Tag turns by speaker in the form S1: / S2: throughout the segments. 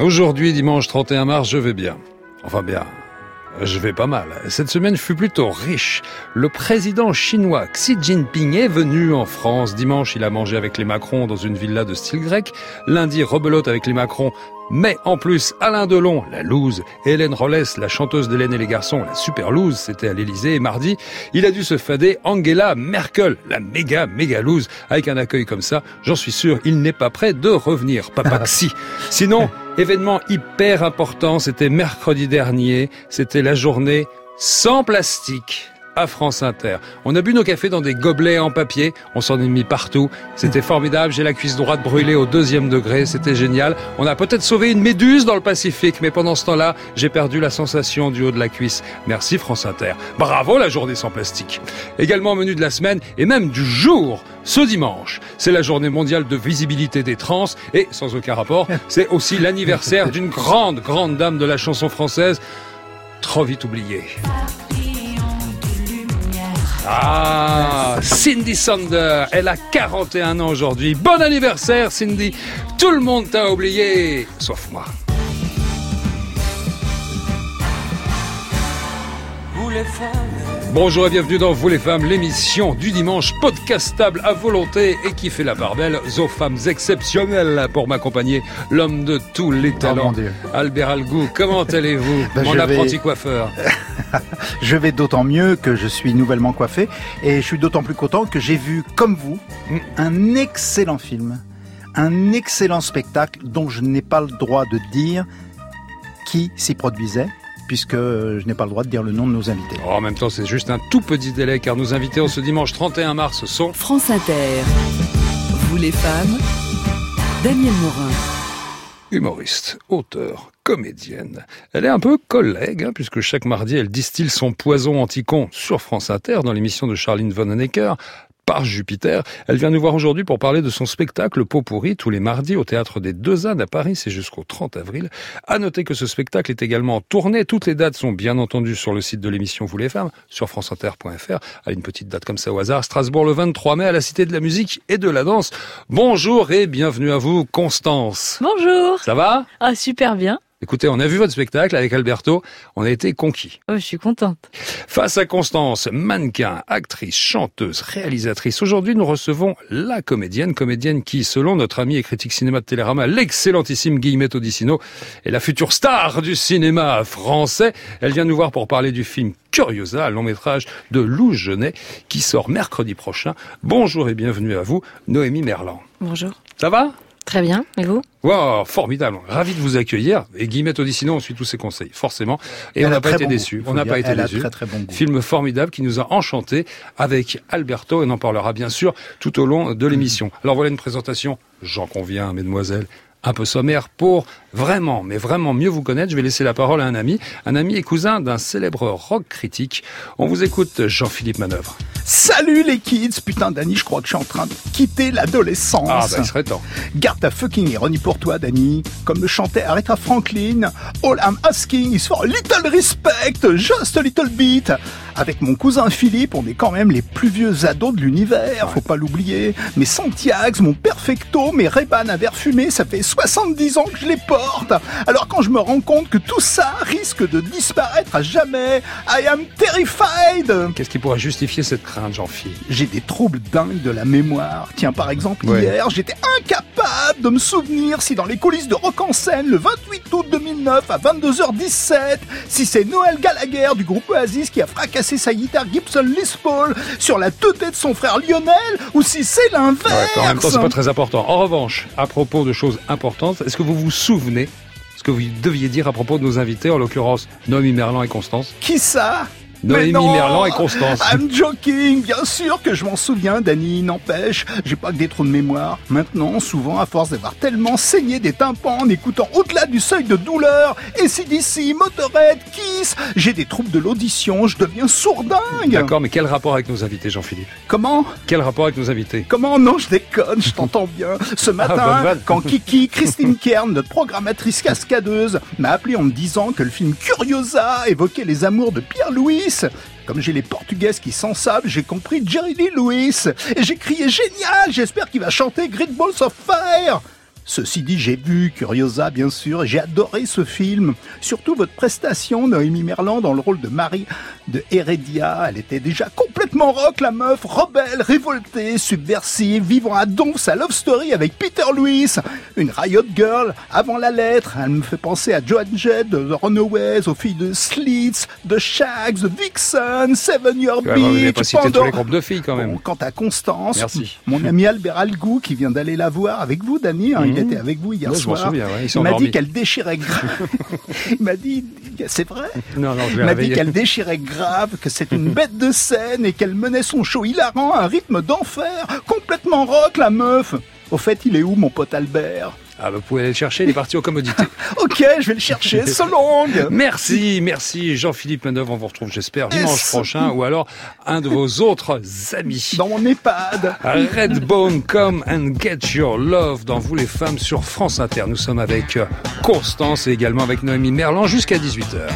S1: Aujourd'hui, dimanche 31 mars, je vais bien. Enfin bien, je vais pas mal. Cette semaine fut plutôt riche. Le président chinois Xi Jinping est venu en France. Dimanche, il a mangé avec les Macron dans une villa de style grec. Lundi, rebelote avec les Macron. Mais en plus, Alain Delon, la loose, Hélène Rollès, la chanteuse d'Hélène et les garçons, la super loose, c'était à l'Elysée. Et mardi, il a dû se fader Angela Merkel, la méga, méga loose. Avec un accueil comme ça, j'en suis sûr, il n'est pas prêt de revenir. Papa Xi. Sinon, Événement hyper important, c'était mercredi dernier, c'était la journée sans plastique à France Inter. On a bu nos cafés dans des gobelets en papier, on s'en est mis partout. C'était formidable, j'ai la cuisse droite brûlée au deuxième degré, c'était génial. On a peut-être sauvé une méduse dans le Pacifique, mais pendant ce temps-là, j'ai perdu la sensation du haut de la cuisse. Merci France Inter. Bravo la journée sans plastique. Également menu de la semaine et même du jour, ce dimanche. C'est la journée mondiale de visibilité des trans et, sans aucun rapport, c'est aussi l'anniversaire d'une grande, grande dame de la chanson française, trop vite oubliée. Ah, Cindy Sander, elle a 41 ans aujourd'hui. Bon anniversaire Cindy. Tout le monde t'a oublié, sauf moi. Bonjour et bienvenue dans Vous les femmes, l'émission du dimanche podcastable à volonté et qui fait la part belle aux femmes exceptionnelles pour m'accompagner, l'homme de tous les oh, talents, Albert Algou. Comment allez-vous, ben, mon apprenti coiffeur?
S2: Je vais d'autant mieux que je suis nouvellement coiffé et je suis d'autant plus content que j'ai vu, comme vous, mm. un excellent film, un excellent spectacle dont je n'ai pas le droit de dire qui s'y produisait puisque je n'ai pas le droit de dire le nom de nos invités.
S1: Oh, en même temps, c'est juste un tout petit délai, car nos invités en ce dimanche 31 mars sont...
S3: France Inter. Vous les femmes, Daniel Morin.
S1: Humoriste, auteur, comédienne. Elle est un peu collègue, hein, puisque chaque mardi, elle distille son poison anti-con sur France Inter dans l'émission de Charline Von Honecker par Jupiter. Elle vient nous voir aujourd'hui pour parler de son spectacle Pot pourri tous les mardis au théâtre des Deux Ânes à Paris. C'est jusqu'au 30 avril. À noter que ce spectacle est également tourné. Toutes les dates sont bien entendu sur le site de l'émission Vous les femmes, sur franceinter.fr. À une petite date comme ça au hasard. Strasbourg le 23 mai à la Cité de la musique et de la danse. Bonjour et bienvenue à vous, Constance.
S4: Bonjour.
S1: Ça va?
S4: Ah, super bien.
S1: Écoutez, on a vu votre spectacle avec Alberto, on a été conquis.
S4: Oh, je suis contente.
S1: Face à Constance, mannequin, actrice, chanteuse, réalisatrice, aujourd'hui nous recevons la comédienne, comédienne qui, selon notre ami et critique cinéma de Télérama, l'excellentissime Guillemette Odissino, est la future star du cinéma français. Elle vient nous voir pour parler du film Curiosa, un long métrage de Lou Genet, qui sort mercredi prochain. Bonjour et bienvenue à vous, Noémie Merlan.
S4: Bonjour.
S1: Ça va?
S4: Très bien, et vous?
S1: Wow, formidable, ravi de vous accueillir. Et Guillemette Odissino, on suit tous ses conseils, forcément. Et on n'a pas été déçus. On n'a pas été déçus.
S2: Très, très bon goût.
S1: Film formidable qui nous a enchantés avec Alberto, et on en parlera bien sûr tout au long de l'émission. Alors voilà une présentation, j'en conviens, mesdemoiselles, un peu sommaire pour vraiment, mais vraiment mieux vous connaître. Je vais laisser la parole à un ami, un ami et cousin d'un célèbre rock critique. On vous écoute, Jean-Philippe Manœuvre.
S5: Salut les kids Putain, Danny, je crois que je suis en train de quitter l'adolescence.
S1: Ah, bah, il serait temps.
S5: Garde ta fucking ironie pour toi, Danny. Comme le chantait Aretha Franklin, All I'm asking is for a little respect, just a little bit. Avec mon cousin Philippe, on est quand même les plus vieux ados de l'univers, faut pas l'oublier. Mes Santiago, mon Perfecto, mes ray à verre fumé, ça fait 70 ans que je les porte. Alors quand je me rends compte que tout ça risque de disparaître à jamais, I am terrified.
S1: Qu'est-ce qui pourrait justifier cette crainte, Jean-Philippe?
S5: J'ai des troubles dingues de la mémoire. Tiens, par exemple, hier, j'étais incapable de me souvenir si dans les coulisses de Rock en scène, le 28 août 2009 à 22h17, si c'est Noël Gallagher du groupe Oasis qui a fracassé sa guitare Gibson Les Paul sur la tête de son frère Lionel ou si c'est l'inverse.
S1: en même temps, c'est pas très important. En revanche, à propos de choses importantes, est-ce que vous vous souvenez ce que vous deviez dire à propos de nos invités, en l'occurrence Noémie Merlan et Constance?
S5: Qui ça?
S1: Noémie Merlan et Constance.
S5: I'm joking, bien sûr que je m'en souviens, Danny, n'empêche, j'ai pas que des trous de mémoire. Maintenant, souvent, à force d'avoir tellement saigné des tympans en écoutant au-delà du seuil de douleur, et d'ici, Motorhead, Kiss, j'ai des troubles de l'audition, je deviens sourdingue.
S1: D'accord, mais quel rapport avec nos invités, Jean-Philippe?
S5: Comment?
S1: Quel rapport avec nos invités?
S5: Comment? Non, je déconne, je t'entends bien. Ce ah, matin, quand Kiki, Christine Kern, notre programmatrice cascadeuse, m'a appelé en me disant que le film Curiosa évoquait les amours de Pierre-Louis, comme j'ai les portugaises qui s'en savent, j'ai compris Jerry Lee Lewis. Et j'ai crié génial, j'espère qu'il va chanter Great Balls of Fire. Ceci dit, j'ai vu Curiosa, bien sûr, et j'ai adoré ce film. Surtout votre prestation, Noémie Merland, dans le rôle de Marie de Heredia. Elle était déjà complètement rock, la meuf, rebelle, révoltée, subversive, vivant à donf sa love story avec Peter Lewis, une Riot Girl, avant la lettre. Elle me fait penser à Joan Jett, de The Runaways, aux filles de Slits, de Shags, de Vixen, Seven Year Beach,
S6: les
S5: Pandora.
S6: groupes de filles quand même.
S5: Bon, quant à Constance,
S6: Merci.
S5: mon ami Albert Algou qui vient d'aller la voir avec vous, Dany, hein, il était avec vous hier soir.
S6: souviens, ouais, il
S5: m'a dit qu'elle déchirait grave. il m'a dit, c'est vrai.
S6: Non, non, je
S5: Il m'a dit qu'elle déchirait grave, que c'est une bête de scène et qu'elle menait son show hilarant à un rythme d'enfer, complètement rock la meuf. Au fait, il est où mon pote Albert?
S6: Ah, bah, vous pouvez aller le chercher, il est parti aux commodités.
S5: Ok, je vais le chercher, so long
S6: Merci, merci Jean-Philippe Manœuvre. On vous retrouve, j'espère, dimanche
S5: Yes.
S6: prochain ou alors un de vos autres amis.
S5: Dans mon EHPAD
S6: Redbone, come and get your love dans Vous les femmes sur France Inter. Nous sommes avec Constance et également avec Noémie Merlan jusqu'à 18h.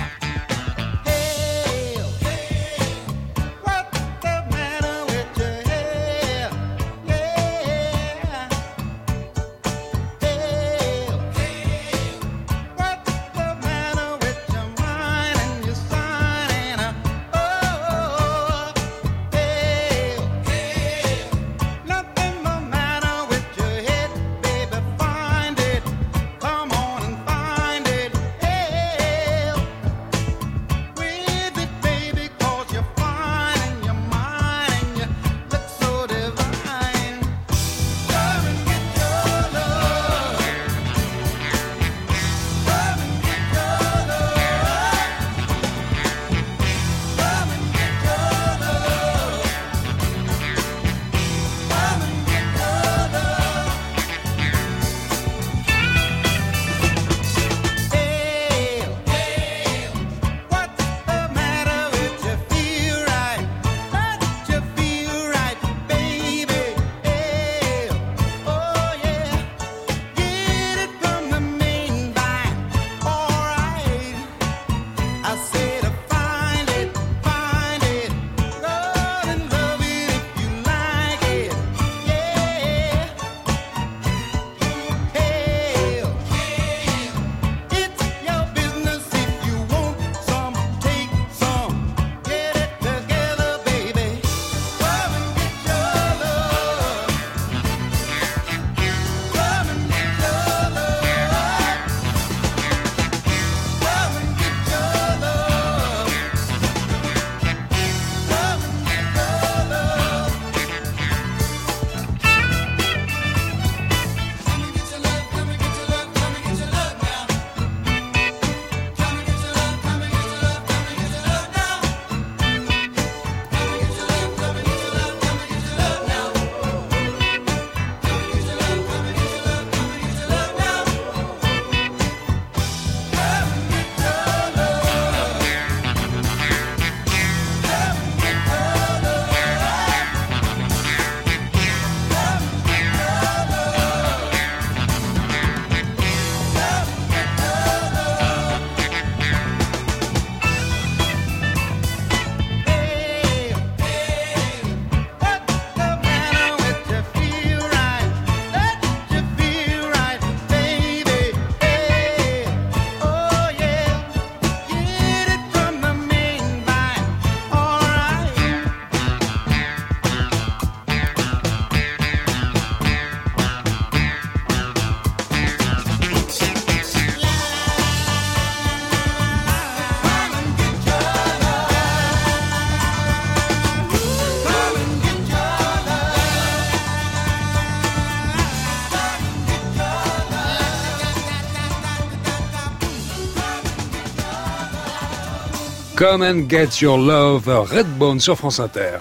S1: Come and get your love,
S6: Redbone sur France Inter.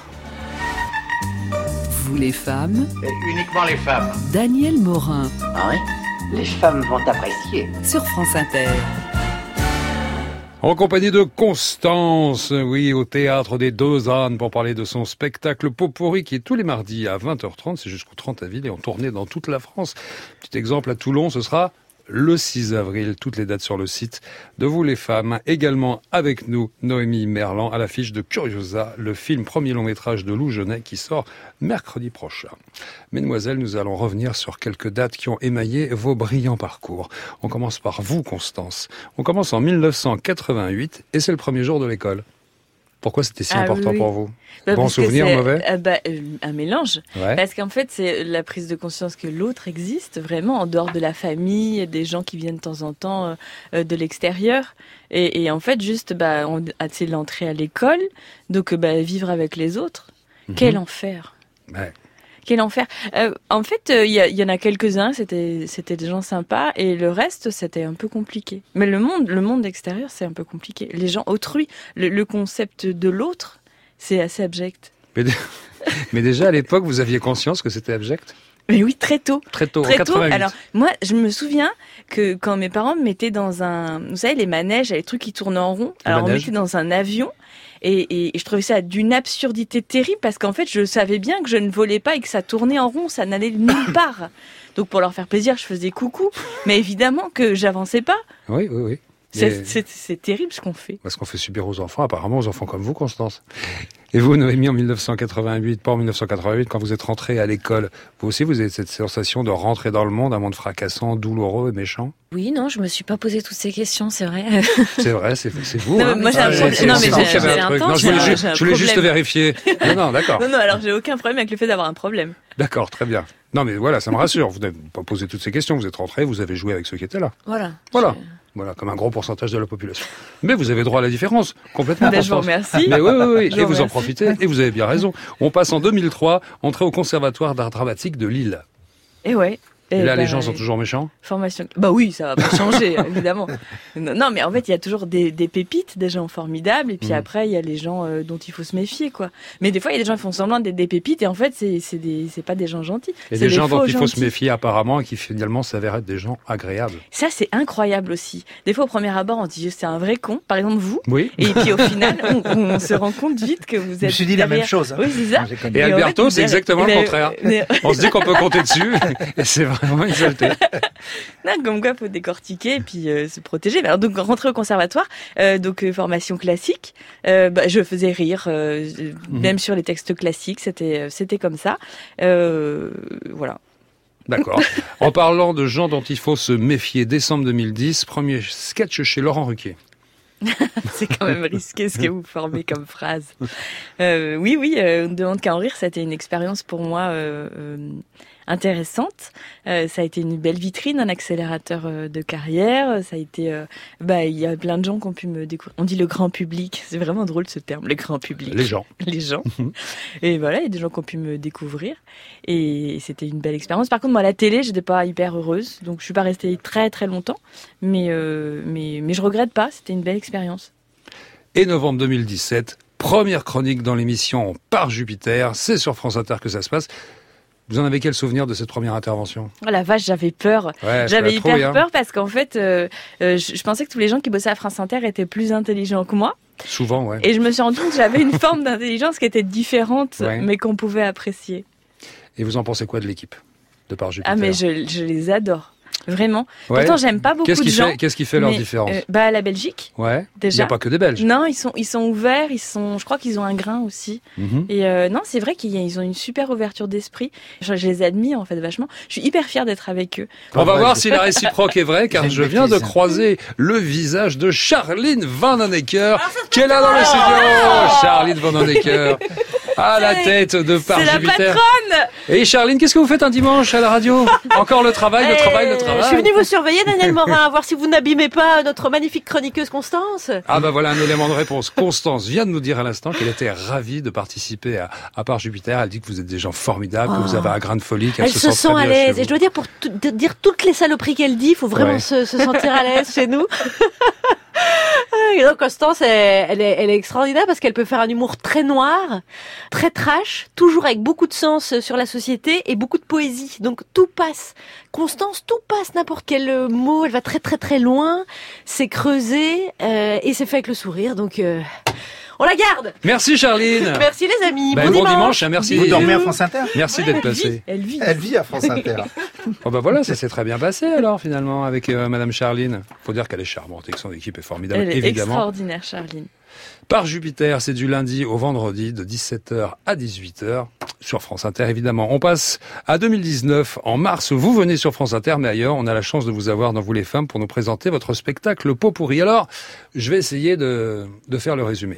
S3: Vous les femmes,
S7: Et uniquement les femmes.
S3: Daniel Morin
S7: Ah oui Les femmes vont apprécier.
S3: sur France Inter.
S6: En compagnie de Constance, oui, au théâtre des Deux Ânes pour parler de son spectacle Popori qui est tous les mardis à 20h30, c'est jusqu'au 30 avril et en tournée dans toute la France. Petit exemple à Toulon, ce sera
S1: le 6 avril. Toutes les dates sur le site de vous les femmes. Également avec nous, Noémie Merlan à l'affiche de Curiosa, le film premier long métrage de Lou Genet qui sort mercredi prochain. Mesdemoiselles, nous allons revenir sur quelques dates qui ont émaillé vos brillants parcours. On commence par vous, Constance. On commence en 1988 et c'est le premier jour de l'école. Pourquoi c'était si
S4: Ah
S1: important
S4: oui.
S1: pour vous
S4: Bah,
S1: Bon souvenir, mauvais
S4: euh, bah, euh, Un mélange.
S1: Ouais.
S4: Parce qu'en fait, c'est la prise de conscience que l'autre existe vraiment en dehors de la famille, des gens qui viennent de temps en temps euh, de l'extérieur. Et, et en fait, juste, bah, on, c'est l'entrée à l'école, donc bah, vivre avec les autres.
S1: Mhm.
S4: Quel enfer
S1: Ouais.
S4: Quel enfer Euh, En fait, euh, il y, en a quelques-uns, c'était c'était des gens sympas, et le reste, c'était un peu compliqué. Mais le monde, le monde extérieur, c'est un peu compliqué. Les gens autrui, le, le concept de l'autre, c'est assez abject.
S1: Mais, mais déjà à l'époque, vous aviez conscience que c'était abject?
S4: Mais oui, très tôt.
S1: Très tôt, en
S4: Très tôt.
S1: 88.
S4: Alors, moi, je me souviens que quand mes parents me mettaient dans un, vous savez, les manèges, les trucs qui tournent en rond. Alors, on me mettait dans un avion. Et, je trouvais ça d'une absurdité terrible parce qu'en fait, je savais bien que je ne volais pas et que ça tournait en rond, ça n'allait nulle part. Donc, pour leur faire plaisir, je faisais coucou. Mais évidemment que j'avançais pas.
S1: Oui, oui, oui.
S4: C'est terrible ce qu'on fait.
S1: Parce qu'on fait subir aux enfants, apparemment aux enfants comme vous, Constance. Et vous, Noémie, en 1988, pas en 1988, quand vous êtes rentrée à l'école, vous aussi, vous avez cette sensation de rentrer dans le monde, un monde fracassant, douloureux et méchant?
S8: Oui, non, je me suis pas posé toutes ces questions, c'est vrai.
S1: C'est vrai, c'est vous.
S4: Non,
S1: hein
S4: mais moi, j'ai un
S1: Ah,
S4: problème.
S1: c'est-
S4: Non, mais j'ai-
S1: un
S8: un
S1: truc.
S8: temps,
S1: Non, je voulais,
S4: j'ai-
S1: ju-
S4: j'ai un
S1: je voulais juste
S4: problème.
S1: vérifier. Non, non, d'accord.
S4: Non, non, alors j'ai aucun problème avec le fait d'avoir un problème.
S1: D'accord, très bien. Non, mais voilà, ça me rassure. Vous n'avez pas posé toutes ces questions. Vous êtes rentré, vous avez joué avec ceux qui étaient là.
S8: Voilà.
S1: Voilà.
S8: Je-
S1: Voilà, comme un gros pourcentage de la population. Mais vous avez droit à la différence, complètement.
S4: Ben, je vous remercie.
S1: Mais oui, oui, oui.
S4: Je
S1: Et
S4: vous
S1: en profitez. Et vous avez bien raison. On passe en 2003, entrée au Conservatoire d'art dramatique de Lille.
S4: Et ouais.
S1: Et là,
S4: ben,
S1: les gens sont toujours méchants
S4: Formation. Bah oui, ça va pas changer, évidemment. Non, non, mais en fait, il y a toujours des, des pépites, des gens formidables, et puis
S1: Mm.
S4: après, il y a les gens euh, dont il faut se méfier, quoi. Mais des fois, il y a des gens qui font semblant d'être des pépites, et en fait, c'est des, pas des gens gentils.
S1: Et
S4: c'est
S1: des gens dont il faut se méfier apparemment et qui finalement s'avèrent être des gens agréables.
S4: Ça, c'est incroyable aussi. Des fois, au premier abord, on dit c'est un vrai con. Par exemple, vous.
S1: Oui.
S4: Et puis au final, on, on se rend compte vite que vous êtes.
S5: Je me suis dit la même chose. hein.
S4: Oui, c'est ça.
S1: Et Alberto, c'est exactement le contraire.
S4: mais-
S1: On se dit qu'on peut compter dessus et c'est vraiment saleté.
S4: Non, comme quoi, faut décortiquer et puis euh, se protéger. Mais Alors, donc, rentrer au conservatoire, euh, donc euh, formation classique. Bah, je faisais rire,
S1: Mhm.
S4: même sur les textes classiques, c'était c'était comme ça. Voilà.
S1: D'accord. En parlant de gens dont il faut se méfier, décembre 2010, premier sketch chez Laurent Ruquier.
S4: C'est quand même risqué ce que vous formez comme phrase. Euh, oui, oui, euh, on ne demande qu'à en rire. C'était une expérience pour moi euh, intéressante. Euh, ça a été une belle vitrine, un accélérateur euh, de carrière. Ça a été, euh, bah, il y a plein de gens qui ont pu me découvrir. On dit le grand public. C'est vraiment drôle ce terme, le grand public.
S1: Les gens.
S4: les gens. et voilà, il y a des gens qui ont pu me découvrir. Et c'était une belle expérience. Par contre, moi, à la télé, j'étais pas hyper heureuse. Donc, je suis pas restée très, très longtemps. Mais, mais, mais je regrette pas. C'était une belle expérience.
S1: Et novembre 2017, première chronique dans l'émission Par Jupiter. C'est sur France Inter que ça se passe. Vous en avez quel souvenir de cette première intervention?
S4: Oh la vache, j'avais peur.
S1: Ouais,
S4: J'avais hyper
S1: hein.
S4: peur parce qu'en fait, euh, euh, je, je pensais que tous les gens qui bossaient à France Inter étaient plus intelligents que moi.
S1: Souvent, ouais.
S4: Et je me suis rendu compte que j'avais une forme d'intelligence qui était différente,
S1: Ouais.
S4: mais qu'on pouvait apprécier.
S1: Et vous en pensez quoi de l'équipe de Par Jupiter
S4: Ah, mais je, je les adore. Vraiment.
S1: Ouais.
S4: Pourtant, j'aime pas beaucoup
S1: Qu'est-ce
S4: de
S1: qui
S4: gens.
S1: fait, qu'est-ce qui fait leur
S4: mais,
S1: différence
S4: euh, Bah, la Belgique,
S1: Ouais. Il n'y
S4: déjà.
S1: a pas que des Belges.
S4: Non, ils sont, ils sont ouverts, ils sont, je crois qu'ils ont un grain aussi.
S1: Mhm.
S4: Et euh, non, c'est vrai qu'ils ils ont une super ouverture d'esprit. Je, je les admire en fait vachement. Je suis hyper fière d'être avec eux.
S1: On va
S5: Ouais,
S1: voir
S5: je-
S1: si la réciproque est vraie, car je viens de croiser le visage de Charline Van Honecker,
S4: Ah,
S1: qui est là dans le studio. Charline Van Honecker, à la tête de Par
S4: C'est la
S1: Jupiter.
S4: patronne
S1: Et Charline, qu'est-ce que vous faites un dimanche à la radio? Encore le travail, le
S9: Euh,
S1: travail, le travail.
S9: Je suis venue vous surveiller, Daniel Morin, voir si vous n'abîmez pas notre magnifique chroniqueuse Constance.
S1: Ah bah voilà un élément de réponse. Constance vient de nous dire à l'instant qu'elle était ravie de participer à, à Part Jupiter. Elle dit que vous êtes des gens formidables, que vous avez un grain de folie, qu'elle
S9: Elle se sent à l'aise. Et je dois dire, pour dire toutes les saloperies qu'elle dit, il faut vraiment
S1: Ouais.
S9: se, se sentir à l'aise chez nous. Constance, elle, est, elle est extraordinaire parce qu'elle peut faire un humour très noir, très trash, toujours avec beaucoup de sens sur la société et beaucoup de poésie. Donc tout passe. Constance, tout passe, n'importe quel mot, elle va très très très loin, c'est creusé euh, et c'est fait avec le sourire. Donc euh, on la garde.
S1: Merci Charline.
S9: Merci les amis.
S1: Ben,
S9: bon,
S1: bon
S9: dimanche.
S1: dimanche, hein, merci.
S5: Vous dormez à France Inter
S1: Merci
S4: Ouais,
S1: d'être
S4: elle
S1: passé.
S4: vit, elle vit.
S5: Elle vit à France Inter.
S1: Oh bah voilà, ça s'est très bien passé alors finalement avec euh, Madame Charline. Faut dire qu'elle est charmante et que son équipe est formidable,
S4: Elle est
S1: évidemment.
S4: extraordinaire, Charline.
S1: Par Jupiter, c'est du lundi au vendredi de 17h à 18h sur France Inter évidemment. On passe à 2019 en mars. Vous venez sur France Inter, mais ailleurs, on a la chance de vous avoir dans Vous les femmes pour nous présenter votre spectacle Pot pourri. Alors, je vais essayer de, de faire le résumé.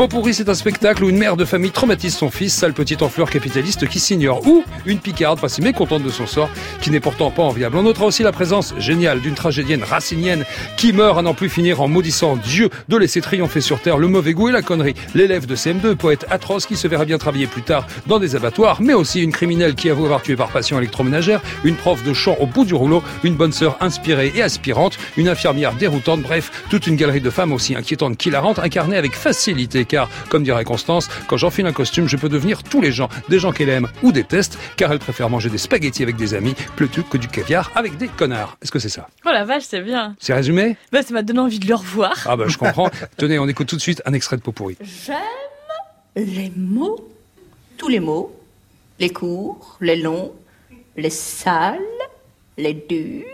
S1: Pot pourri, c'est un spectacle où une mère de famille traumatise son fils, sale petit enfleur capitaliste qui s'ignore, ou une picarde, passée mécontente de son sort, qui n'est pourtant pas enviable. On notera aussi la présence géniale d'une tragédienne racinienne qui meurt à n'en plus finir en maudissant Dieu de laisser triompher sur terre le mauvais goût et la connerie. L'élève de CM2, poète atroce qui se verra bien travailler plus tard dans des abattoirs, mais aussi une criminelle qui avoue avoir tué par passion électroménagère, une prof de chant au bout du rouleau, une bonne sœur inspirée et aspirante, une infirmière déroutante, bref, toute une galerie de femmes aussi inquiétantes qu'hilarantes, incarnées avec facilité, car, comme dirait Constance, quand j'enfile un costume, je peux devenir tous les gens, des gens qu'elle aime ou déteste, car elle préfère manger des spaghettis avec des amis plutôt que du caviar avec des connards. Est-ce que c'est ça?
S4: Oh la vache, c'est bien.
S1: C'est résumé?
S4: Bah, ça m'a donné envie de le revoir.
S1: Ah bah je comprends. Tenez, on écoute tout de suite un extrait de pot pourri.
S10: J'aime les mots, tous les mots, les courts, les longs, les sales, les durs.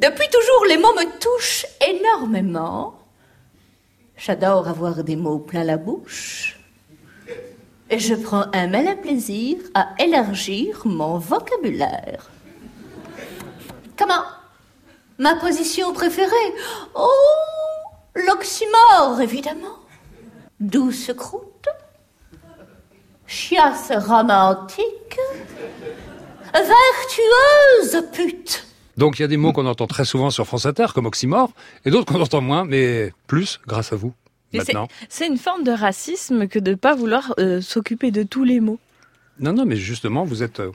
S10: Depuis toujours, les mots me touchent énormément. J'adore avoir des mots plein la bouche. Et je prends un malin plaisir à élargir mon vocabulaire. Comment? Ma position préférée? Oh, l'oxymore, évidemment. Douce croûte, chiasse romantique, vertueuse pute.
S1: Donc il y a des mots qu'on entend très souvent sur France Inter, comme oxymore, et d'autres qu'on entend moins, mais plus grâce à vous.
S4: C'est-
S1: Maintenant.
S4: C'est une forme de racisme que de pas vouloir euh, s'occuper de tous les mots.
S1: Non, non, mais justement, vous êtes, euh,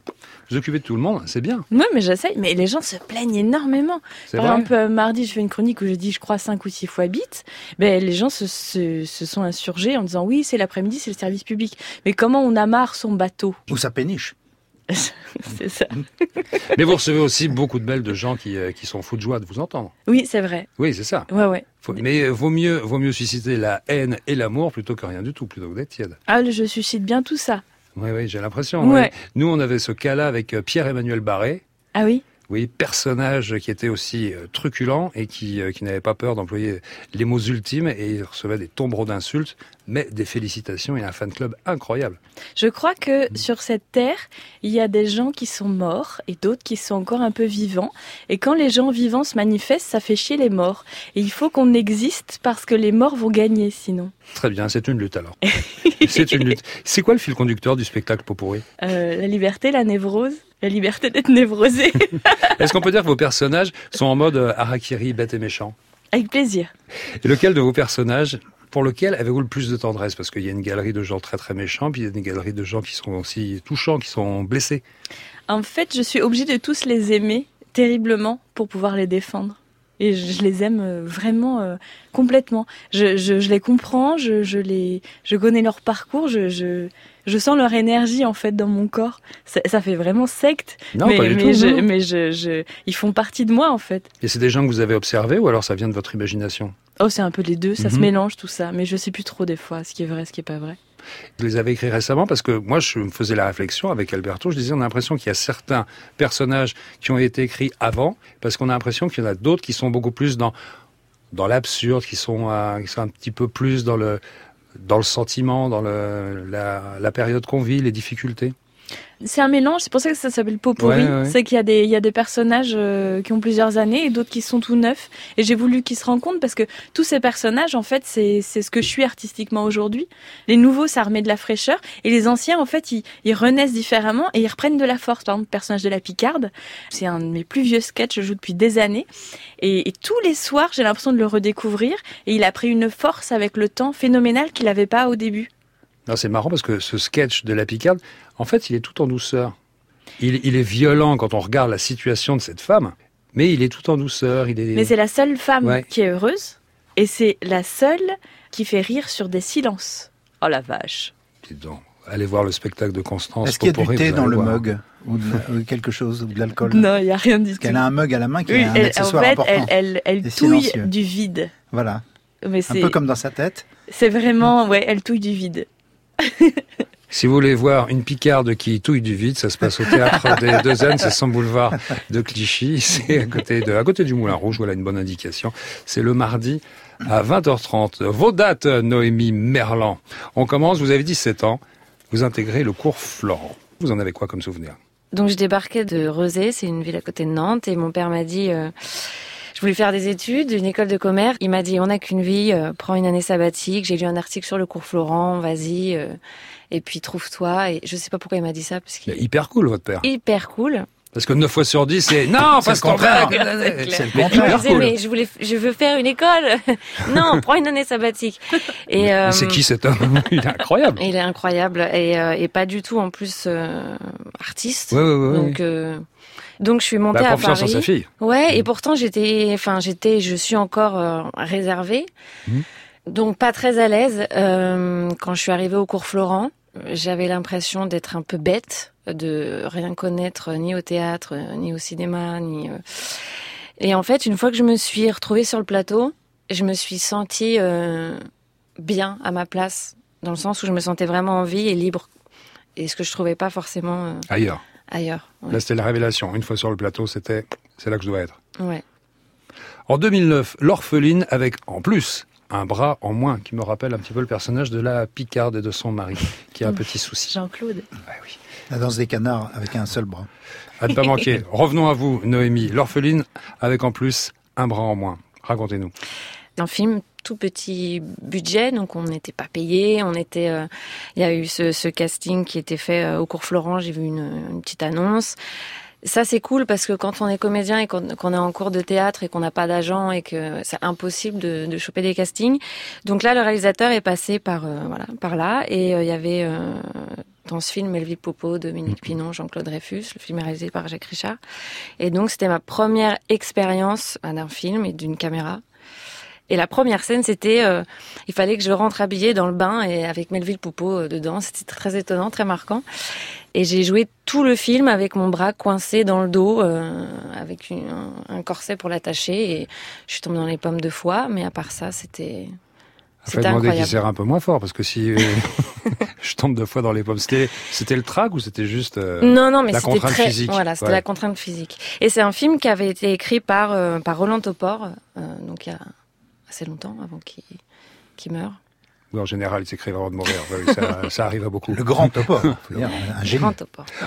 S1: vous occupez de tout le monde, c'est bien.
S4: Oui, mais j'essaye. Mais les gens se plaignent énormément. Par
S1: vrai.
S4: exemple, mardi, je fais une chronique où je dis, je crois, cinq ou six fois bite. Ben, les gens se, se, se sont insurgés en disant, oui, c'est l'après-midi, c'est le service public. Mais comment on amarre son bateau?
S5: Ou ça péniche.
S4: C'est ça.
S1: Mais vous recevez aussi beaucoup de mails de gens qui, euh, qui sont fous de joie de vous entendre.
S4: Oui, c'est vrai.
S1: Oui, c'est ça.
S4: Ouais, ouais.
S1: Faut- mais euh, vaut mieux, vaut mieux susciter la haine et l'amour plutôt que rien du tout, plutôt que d'être tiède.
S4: Ah, je suscite bien tout ça.
S1: Oui, oui, j'ai l'impression.
S4: Ouais.
S1: ouais. Nous, on avait ce cas-là avec euh, Pierre-Emmanuel Barré.
S4: Ah oui?
S1: Oui, personnage qui était aussi euh, truculent et qui, euh, qui n'avait pas peur d'employer les mots ultimes et il recevait des tombereaux d'insultes, mais des félicitations et un fan club incroyable.
S4: Je crois que sur cette terre, il y a des gens qui sont morts et d'autres qui sont encore un peu vivants. Et quand les gens vivants se manifestent, ça fait chier les morts. Et il faut qu'on existe parce que les morts vont gagner sinon.
S1: Très bien, c'est une lutte alors. c'est une lutte. C'est quoi le fil conducteur du spectacle Popourri
S4: Euh, la liberté, la névrose, la liberté d'être névrosé.
S1: Est-ce qu'on peut dire que vos personnages sont en mode euh, harakiri, bête et méchant?
S4: Avec plaisir.
S1: Et lequel de vos personnages, pour lequel avez-vous le plus de tendresse? Parce qu'il y a une galerie de gens très très méchants, puis il y a une galerie de gens qui sont aussi touchants, qui sont blessés.
S4: En fait, je suis obligée de tous les aimer terriblement pour pouvoir les défendre. Et je, les aime euh, vraiment euh, complètement. Je, je, je les comprends, je, je, les, je connais leur parcours, je, je, je sens leur énergie en fait dans mon corps. Ça, ça fait vraiment secte,
S1: Non,
S4: mais,
S1: pas du
S4: mais,
S1: tout.
S4: je,
S1: non.
S4: mais je, je, ils font partie de moi en fait.
S1: Et c'est des gens que vous avez observés ou alors ça vient de votre imagination?
S4: Oh, c'est un peu les deux, ça se
S1: Mhm.
S4: mélange tout ça, mais je sais plus trop des fois ce qui est vrai, ce qui est pas vrai.
S1: Vous les avez écrits récemment parce que moi, je me faisais la réflexion avec Alberto. Je disais, on a l'impression qu'il y a certains personnages qui ont été écrits avant parce qu'on a l'impression qu'il y en a d'autres qui sont beaucoup plus dans, dans l'absurde, qui sont, euh, qui sont un petit peu plus dans le, dans le sentiment, dans le, la, la période qu'on vit, les difficultés.
S4: C'est un mélange, c'est pour ça que ça s'appelle pot pourri.
S1: Ouais, ouais.
S4: C'est qu'il y a des, il y a des personnages euh, qui ont plusieurs années et d'autres qui sont tout neufs. Et j'ai voulu qu'ils se rencontrent parce que tous ces personnages, en fait, c'est, c'est ce que je suis artistiquement aujourd'hui. Les nouveaux, ça remet de la fraîcheur. Et les anciens, en fait, ils, ils renaissent différemment et ils reprennent de la force. Par exemple, le personnage de la Picarde, c'est un de mes plus vieux sketchs, je joue depuis des années. Et, et tous les soirs, j'ai l'impression de le redécouvrir. Et il a pris une force avec le temps phénoménale qu'il n'avait pas au début.
S1: Non, C'est marrant parce que ce sketch de la Picarde, en fait, il est tout en douceur. Il, il est violent quand on regarde la situation de cette femme, mais il est tout en douceur. Il est...
S4: Mais c'est la seule femme
S1: Ouais.
S4: qui est heureuse et c'est la seule qui fait rire sur des silences. Oh la vache.
S1: Dites donc, allez voir le spectacle de Constance.
S5: Est-ce qu'il y a du thé dans le
S1: voir.
S5: mug ou, de- ou quelque chose, ou de l'alcool
S4: Non, il y a rien du tout.
S5: qu'elle a un mug à la main qui
S4: Oui,
S5: est un
S4: elle- en
S5: accessoire
S4: fait,
S5: important.
S4: elle, elle, touille
S5: silencieux.
S4: du vide.
S5: Voilà.
S4: Mais
S5: Un
S4: c'est,
S5: peu comme dans sa tête.
S4: c'est vraiment, ouais, elle touille du vide.
S1: Si vous voulez voir une picarde qui touille du vide, ça se passe au théâtre des Deux Ânes, c'est 100 boulevard de Clichy, c'est à côté de, à côté du Moulin Rouge, voilà une bonne indication. C'est le mardi à 20h30. Vos dates, Noémie Merlan. On commence, vous avez 17 ans, vous intégrez le cours Florent. Vous en avez quoi comme souvenir?
S8: Donc je débarquais de Rezé, c'est une ville à côté de Nantes, et mon père m'a dit, euh, je voulais faire des études, une école de commerce. Il m'a dit, on n'a qu'une vie, euh, prends une année sabbatique. J'ai lu un article sur le cours Florent, vas-y, euh, et puis trouve-toi. Et je sais pas pourquoi il m'a dit ça, parce qu'il
S1: Il est hyper cool, votre père.
S8: hyper cool.
S1: Parce que 9 fois sur 10, c'est non,
S5: C'est le contraire. C'est le
S8: Il me
S5: contraire.
S8: disait, mais je voulais, je veux faire une école. non, prends une année sabbatique. Et
S1: Mais
S8: euh,
S1: C'est qui cet homme? Il est incroyable.
S8: Il est incroyable et, euh, et pas du tout en plus euh, artiste.
S1: Ouais, ouais, ouais,
S8: donc, euh, donc je suis montée
S1: Bah,
S8: à
S1: confiance en
S8: Paris.
S1: sa fille.
S8: Ouais,
S1: Mm.
S8: et pourtant j'étais, enfin j'étais, je suis encore euh, réservée,
S1: Mm.
S8: donc pas très à l'aise. Euh, quand je suis arrivée au cours Florent, j'avais l'impression d'être un peu bête, de rien connaître ni au théâtre, ni au cinéma, ni. euh. Et en fait, une fois que je me suis retrouvée sur le plateau, je me suis sentie euh, bien à ma place, dans le sens où je me sentais vraiment en vie et libre, et ce que je trouvais pas forcément euh,
S1: Ailleurs.
S8: Ailleurs. Ouais.
S1: Là, c'était la révélation. Une fois sur le plateau, c'était, c'est là que je dois être.
S8: Ouais.
S1: En 2009, l'orpheline avec, en plus, un bras en moins, qui me rappelle un petit peu le personnage de la Picarde et de son mari, qui a un petit souci.
S8: Jean-Claude.
S1: Ah oui.
S5: La danse des canards avec un seul bras.
S1: À ne pas manquer. Revenons à vous, Noémie. L'orpheline avec en plus un bras en moins. Racontez-nous.
S8: un film tout petit budget, donc on n'était pas payé. On était, euh, il y a eu ce, ce casting qui était fait euh, au cours Florent. J'ai vu une, une petite annonce. Ça c'est cool parce que quand on est comédien et qu'on est en cours de théâtre et qu'on n'a pas d'agent et que c'est impossible de, de choper des castings. Donc là, le réalisateur est passé par euh, voilà par là et euh, il y avait euh, dans ce film Melville Popo, Dominique Pinon, Jean-Claude Dreyfus. Le film est réalisé par Jacques Richard. Et donc c'était ma première expérience d'un film et d'une caméra. Et la première scène, c'était, euh, il fallait que je rentre habillée dans le bain et avec Melville Poupeau euh, dedans. C'était très étonnant, très marquant. Et j'ai joué tout le film avec mon bras coincé dans le dos, euh, avec une- un, corset pour l'attacher. Et je suis tombée dans les pommes deux fois, mais à part ça, c'était, c'était
S1: demander qu'il serre un peu moins fort, parce que si euh, je tombe deux fois dans les pommes, c'était, c'était le trac ou c'était juste euh,
S8: Non, non, mais
S1: la
S8: c'était
S1: contrainte
S8: très,
S1: physique?
S8: voilà, c'était
S1: Ouais.
S8: la contrainte physique. Et c'est un film qui avait été écrit par euh, par Roland Topor, euh, donc il y a assez longtemps avant qu'il meure.
S1: Oui, en général, il s'écrit avant de mourir. Oui, ça, ça arrive à beaucoup.
S5: Le grand topor. un génie.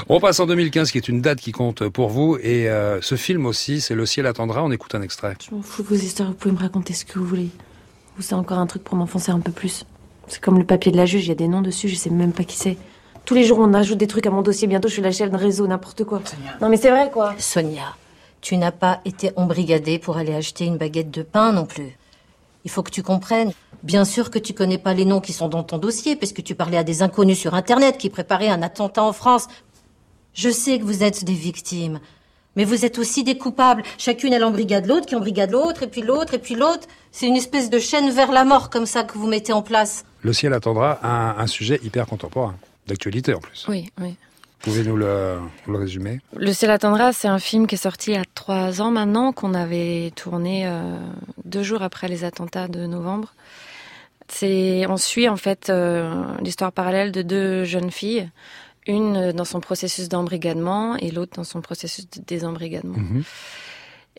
S1: On passe en 2015, qui est une date qui compte pour vous. Et euh, ce film aussi, c'est Le ciel attendra. On écoute un extrait.
S11: Je m'en fous de vos histoires, vous pouvez me raconter ce que vous voulez. Ou c'est encore un truc pour m'enfoncer un peu plus. C'est comme le papier de la juge, il y a des noms dessus, je sais même pas qui c'est. Tous les jours, on ajoute des trucs à mon dossier, bientôt je suis la chef d'un réseau, n'importe quoi. Non mais c'est vrai quoi.
S12: Sonia, tu n'as pas été embrigadée pour aller acheter une baguette de pain non plus. Il faut que tu comprennes. Bien sûr que tu connais pas les noms qui sont dans ton dossier, parce que tu parlais à des inconnus sur Internet qui préparaient un attentat en France. Je sais que vous êtes des victimes, mais vous êtes aussi des coupables. Chacune, elle embrigade l'autre, qui embrigade l'autre, et puis l'autre, et puis l'autre. C'est une espèce de chaîne vers la mort comme ça que vous mettez en place.
S1: Le ciel attendra, un, un sujet hyper contemporain, d'actualité en plus.
S8: Oui, oui.
S1: Pouvez nous le, résumer?
S8: Le ciel attendra, c'est un film qui est sorti il y a trois ans maintenant, qu'on avait tourné euh, deux jours après les attentats de novembre. C'est, on suit en fait euh, l'histoire parallèle de deux jeunes filles, une dans son processus d'embrigadement et l'autre dans son processus de désembrigadement.
S1: Mhm.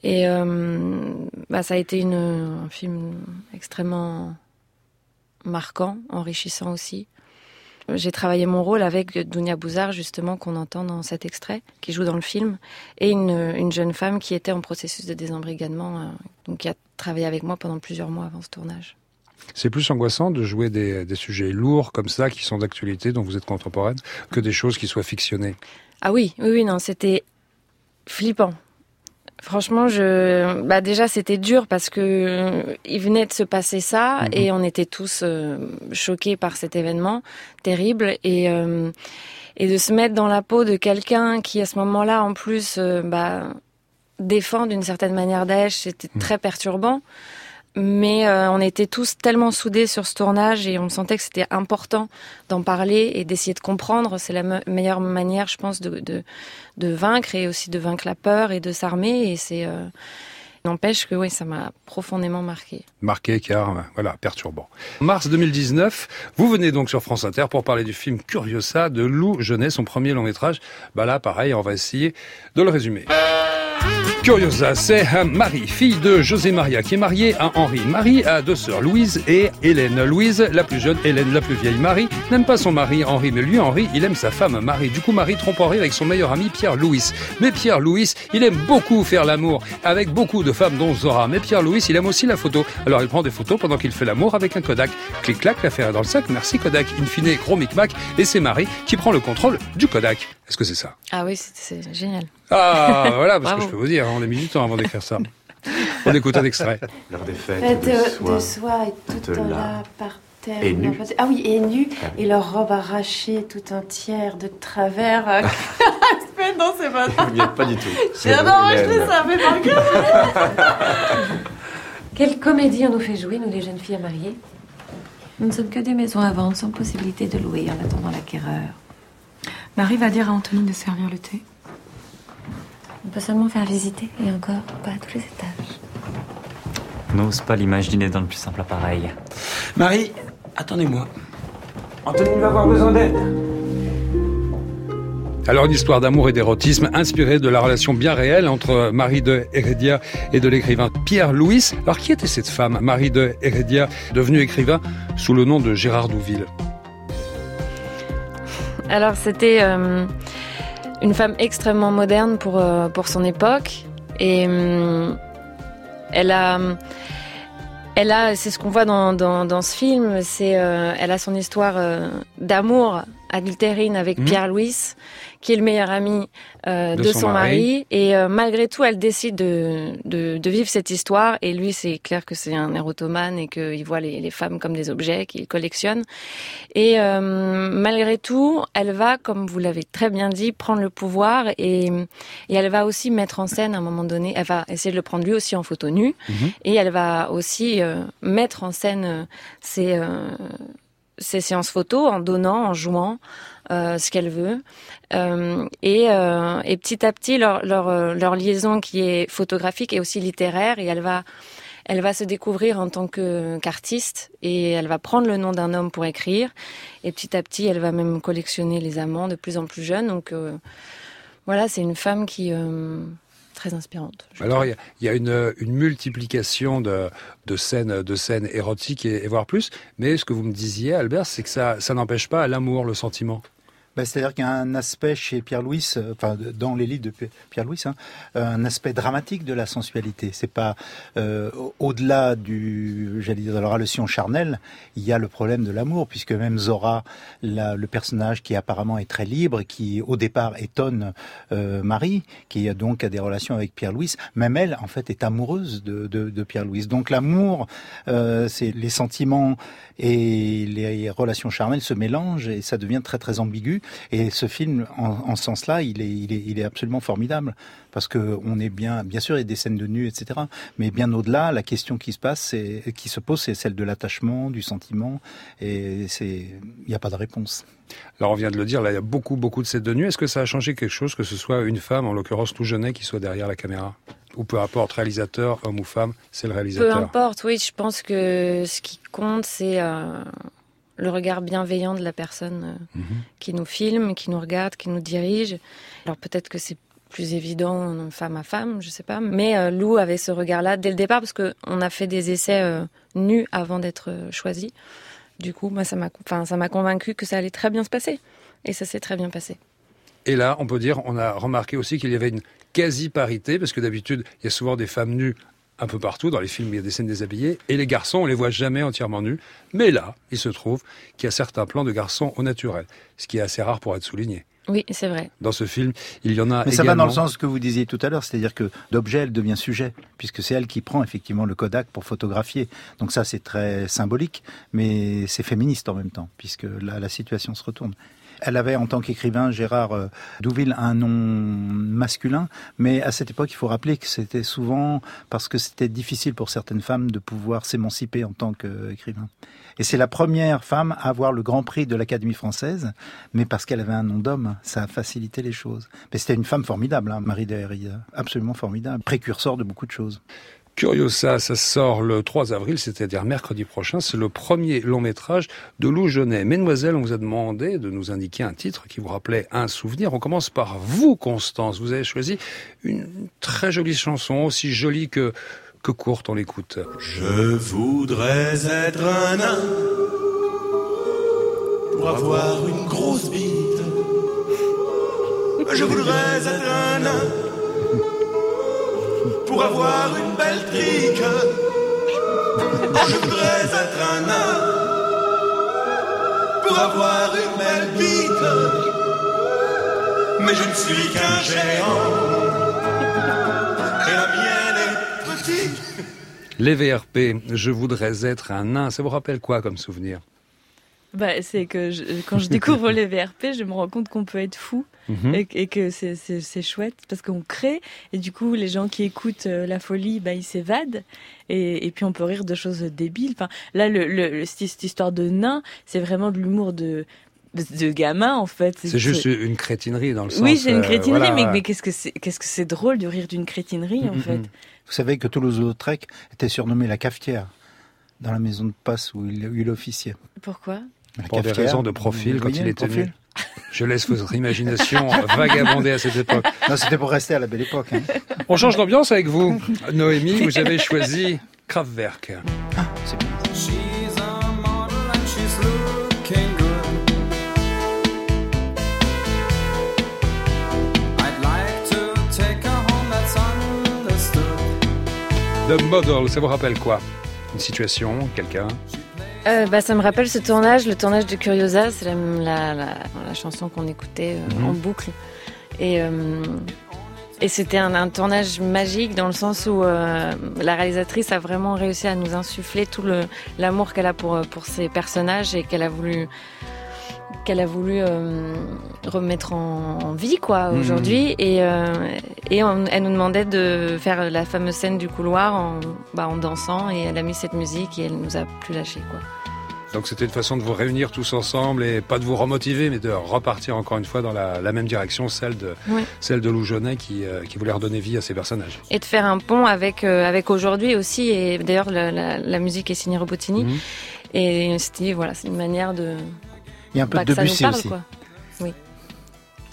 S8: Et euh, bah, ça a été une, un film extrêmement marquant, enrichissant aussi. J'ai travaillé mon rôle avec Dounia Bouzard, justement, qu'on entend dans cet extrait, qui joue dans le film, et une, une jeune femme qui était en processus de désembrigadement, euh, donc qui a travaillé avec moi pendant plusieurs mois avant ce tournage.
S1: C'est plus angoissant de jouer des, des sujets lourds comme ça, qui sont d'actualité, dont vous êtes contemporaine, que des choses qui soient fictionnées?
S8: Ah oui, oui, oui, non, c'était flippant. Franchement, je, bah déjà c'était dur parce que euh, il venait de se passer ça
S1: Mhm.
S8: et on était tous euh, choqués par cet événement terrible et euh, et de se mettre dans la peau de quelqu'un qui à ce moment-là en plus euh, bah défend d'une certaine manière Daesh, c'était très perturbant. Mais euh, on était tous tellement soudés sur ce tournage et on sentait que c'était important d'en parler et d'essayer de comprendre. C'est la me- meilleure manière, je pense, de, de, vaincre et aussi de vaincre la peur et de s'armer. Et c'est euh, N'empêche que oui, ça m'a profondément marqué.
S1: Marqué car, euh, voilà, perturbant. Mars 2019, vous venez donc sur France Inter pour parler du film Curiosa de Lou Genet, son premier long métrage. Bah là, pareil, on va essayer de le résumer. Curiosa, c'est Marie, fille de José Maria, qui est mariée à Henri. Marie a deux sœurs, Louise et Hélène. Louise, la plus jeune, Hélène, la plus vieille. Marie n'aime pas son mari Henri, mais lui, Henri, il aime sa femme Marie. Du coup, Marie trompe Henri avec son meilleur ami Pierre-Louis. Mais Pierre-Louis, il aime beaucoup faire l'amour avec beaucoup de femmes dont Zora. Mais Pierre-Louis, il aime aussi la photo. Alors il prend des photos pendant qu'il fait l'amour avec un Kodak. Clic-clac, l'affaire est dans le sac. Merci Kodak. In fine, gros micmac. Et c'est Marie qui prend le contrôle du Kodak. Est-ce que c'est ça?
S8: Ah oui, c'est génial.
S1: Ah, voilà, parce que je peux vous dire, on a mis du temps avant d'écrire ça. On écoute un extrait.
S13: L'heure des fêtes,
S11: Fête
S13: de,
S11: de,
S13: soie.
S11: et toute là,
S13: là.
S11: par terre.
S13: Et
S11: n'importe- Ah oui, et nu.
S13: Ah oui.
S11: Et leur robe arrachée tout entière de travers. non, c'est pas
S13: Vous n'y êtes pas du tout.
S11: J'ai enregistré ça, mais par cœur. Quelle comédie on nous fait jouer, nous les jeunes filles à marier? Nous ne sommes que des maisons à vendre sans possibilité de louer en attendant l'acquéreur.
S14: Marie va dire à Anthony de servir le thé.
S11: On peut seulement faire visiter, et encore, pas à tous les étages.
S15: N'ose pas l'imaginer dans le plus simple appareil.
S16: Marie, attendez-moi. Anthony va avoir besoin d'aide.
S1: Alors une histoire d'amour et d'érotisme inspirée de la relation bien réelle entre Marie de Heredia et de l'écrivain Pierre Louis. Alors qui était cette femme, Marie de Heredia, devenue écrivain sous le nom de Gérard Douville?
S8: Alors c'était euh, une femme extrêmement moderne pour, euh, pour son époque et hum, elle a elle a c'est ce qu'on voit dans, dans, dans ce film c'est euh, elle a son histoire euh, d'amour adultérine avec
S1: Mhm.
S8: Pierre Louis qui est le meilleur ami euh,
S1: De
S8: de,
S1: son
S8: son,
S1: mari.
S8: mari, et euh, malgré tout elle décide de, de, de vivre cette histoire. Et lui c'est clair que c'est un érotomane et qu'il voit les, les femmes comme des objets qu'il collectionne. Et euh, malgré tout, elle va, comme vous l'avez très bien dit, prendre le pouvoir. Et, et elle va aussi mettre en scène à un moment donné, elle va essayer de le prendre lui aussi en photo nue. Et elle va aussi euh, mettre en scène euh, ses, euh, ses séances photos en donnant, en jouant euh, ce qu'elle veut. Euh, et, euh, et petit à petit, leur, leur, euh, leur liaison qui est photographique est aussi littéraire et elle va elle va se découvrir en tant qu'artiste et elle va prendre le nom d'un homme pour écrire. Et petit à petit, elle va même collectionner les amants de plus en plus jeunes. Donc euh, voilà, c'est une femme qui euh, très inspirante.
S1: Alors il y a, il y a une, une multiplication de, de scènes, de scènes érotiques et, et voire plus. Mais ce que vous me disiez, Albert, c'est que ça, ça n'empêche pas l'amour, le sentiment.
S5: Ben, C'est-à-dire qu'il y a un aspect chez Pierre-Louis, euh, enfin dans les livres de Pierre-Louis, hein, euh, un aspect dramatique de la sensualité. C'est pas euh, au- au-delà du, j'allais dire, de la relation charnelle, il y a le problème de l'amour, puisque même Zora, la- le personnage qui apparemment est très libre, qui au départ étonne euh, Marie, qui donc a des relations avec Pierre-Louis, même elle en fait est amoureuse de, de, de Pierre-Louis. Donc l'amour, euh, c'est les sentiments et les relations charnelles se mélangent et ça devient très très ambigu. Et ce film, en, en ce sens-là, il est, il est, il est absolument formidable parce que on est bien, bien sûr, il y a des scènes de nu, etc. Mais bien au-delà, la question qui se passe, c'est, qui se pose, c'est celle de l'attachement, du sentiment, et c'est, il n'y a pas de réponse.
S1: Alors on vient de le dire, là il y a beaucoup beaucoup de scènes de nuit. Est-ce que ça a changé quelque chose que ce soit une femme, en l'occurrence tout jeunet, qui soit derrière la caméra? Ou peu importe, réalisateur, homme ou femme, c'est le
S8: Peu
S1: réalisateur.
S8: importe, oui, je pense que ce qui compte, c'est euh, le regard bienveillant de la personne euh,
S1: Mhm.
S8: qui nous filme, qui nous regarde, qui nous dirige. Alors peut-être que c'est plus évident femme à femme, je sais pas. Mais euh, Lou avait ce regard-là dès le départ parce que on a fait des essais euh, nus avant d'être euh, choisis. Du coup, moi, ça m'a, enfin, ça m'a convaincu que ça allait très bien se passer. Et ça s'est très bien passé.
S1: Et là, on peut dire, on a remarqué aussi qu'il y avait une quasi-parité, parce que d'habitude, il y a souvent des femmes nues un peu partout. Dans les films, il y a des scènes déshabillées. Et les garçons, on les voit jamais entièrement nus. Mais là, il se trouve qu'il y a certains plans de garçons au naturel, ce qui est assez rare pour être souligné.
S8: Oui, c'est vrai.
S1: Dans ce film, il y en a
S5: Mais ça va dans le sens que vous disiez tout à l'heure, c'est-à-dire que d'objet, elle devient sujet, puisque c'est elle qui prend effectivement le Kodak pour photographier. Donc ça, c'est très symbolique, mais c'est féministe en même temps, puisque là, la situation se retourne. Elle avait en tant qu'écrivain Gérard euh, Douville un nom masculin, mais à cette époque, il faut rappeler que c'était souvent parce que c'était difficile pour certaines femmes de pouvoir s'émanciper en tant qu'écrivain. Et c'est la première femme à avoir le Grand Prix de l'Académie française, mais parce qu'elle avait un nom d'homme, ça a facilité les choses. Mais c'était une femme formidable, hein, Marie Derry, absolument formidable, précurseur de beaucoup de choses.
S1: Curiosa, ça sort le 3 avril, c'est-à-dire mercredi prochain. C'est le premier long métrage de Lou Genet. Mesdemoiselles, on vous a demandé de nous indiquer un titre qui vous rappelait un souvenir. On commence par vous, Constance. Vous avez choisi une très jolie chanson, aussi jolie que, que courte. On l'écoute.
S17: Je voudrais être un nain pour avoir une grosse bite. Je voudrais être un nain pour avoir une belle trique. Je voudrais être un nain pour avoir une belle bite. Mais je ne suis qu'un géant. Et la mienne est petite.
S1: Les VRP, je voudrais être un nain. Ça vous rappelle quoi comme souvenir?
S4: Bah, c'est que je- quand je découvre les VRP, je me rends compte qu'on peut être fou
S1: Mhm.
S4: et, et que c'est- chouette parce qu'on crée et du coup les gens qui écoutent euh, la folie, bah, ils s'évadent et, et puis on peut rire de choses débiles. Enfin, là, le, le- cette histoire de nain, c'est vraiment de l'humour de de, gamin en fait.
S1: C'est juste une crétinerie dans le sens.
S4: Oui, c'est une
S1: euh,
S4: crétinerie,
S1: voilà,
S4: mais, mais qu'est-ce que c'est qu'est-ce que c'est drôle de rire d'une crétinerie en
S5: Mhm.
S4: fait.
S5: Vous savez que Toulouse-Lautrec était surnommé la cafetière dans la maison de passe où il, où il officiait.
S4: Pourquoi?
S5: La
S1: Pour des
S5: cafetière,
S1: raisons de profil, quand il était venu. Je laisse votre imagination vagabonder à cette époque.
S5: Non, c'était pour rester à la belle époque. hein.
S1: On change d'ambiance avec vous. Noémie, vous avez choisi Kraftwerk.
S5: C'est bien.
S1: The Model, ça vous rappelle quoi? Une situation, quelqu'un?
S8: Euh, bah, ça me rappelle ce tournage, le tournage de Curiosa, c'est la, la, la, la chanson qu'on écoutait euh,
S1: Mhm.
S8: en boucle. Et, euh, et c'était un, un tournage magique dans le sens où euh, la réalisatrice a vraiment réussi à nous insuffler tout l'amour qu'elle a pour, pour ses personnages et qu'elle a voulu qu'elle a voulu euh, remettre en, en vie quoi
S1: Mhm.
S8: aujourd'hui et, euh, et on- elle nous demandait de faire la fameuse scène du couloir en, bah, en dansant et elle a mis cette musique et elle nous a plus lâché quoi.
S1: Donc c'était une façon de vous réunir tous ensemble et pas de vous remotiver, mais de repartir encore une fois dans la, la même direction, celle de,
S8: Oui.
S1: celle de Lou Genet qui, euh, qui voulait redonner vie à ses personnages.
S8: et de faire un pont avec euh, avec aujourd'hui aussi et d'ailleurs la, la, la musique est signée Robotini
S1: Mhm.
S8: et c'était voilà c'est une manière de
S5: Il y a un peu
S8: bah,
S5: de Debussy
S8: parle
S5: aussi.
S8: quoi oui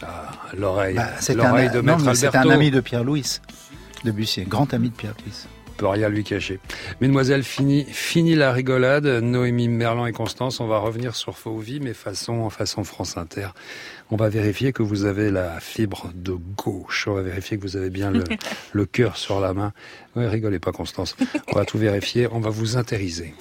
S1: Ah, l'oreille,
S5: Bah,
S1: l'oreille
S5: un,
S1: de
S5: non, un ami de Pierre-Louis. Debussy, grand ami de Pierre-Louis.
S1: peut rien lui cacher. Mesdemoiselles, fini, fini la rigolade. Noémie, Merlan et Constance, on va revenir sur Faux Vie, mais façon, façon France Inter. On va vérifier que vous avez la fibre de gauche. On va vérifier que vous avez bien le, le cœur sur la main. Ouais, rigolez pas, Constance. On va tout vérifier. On va vous intériser.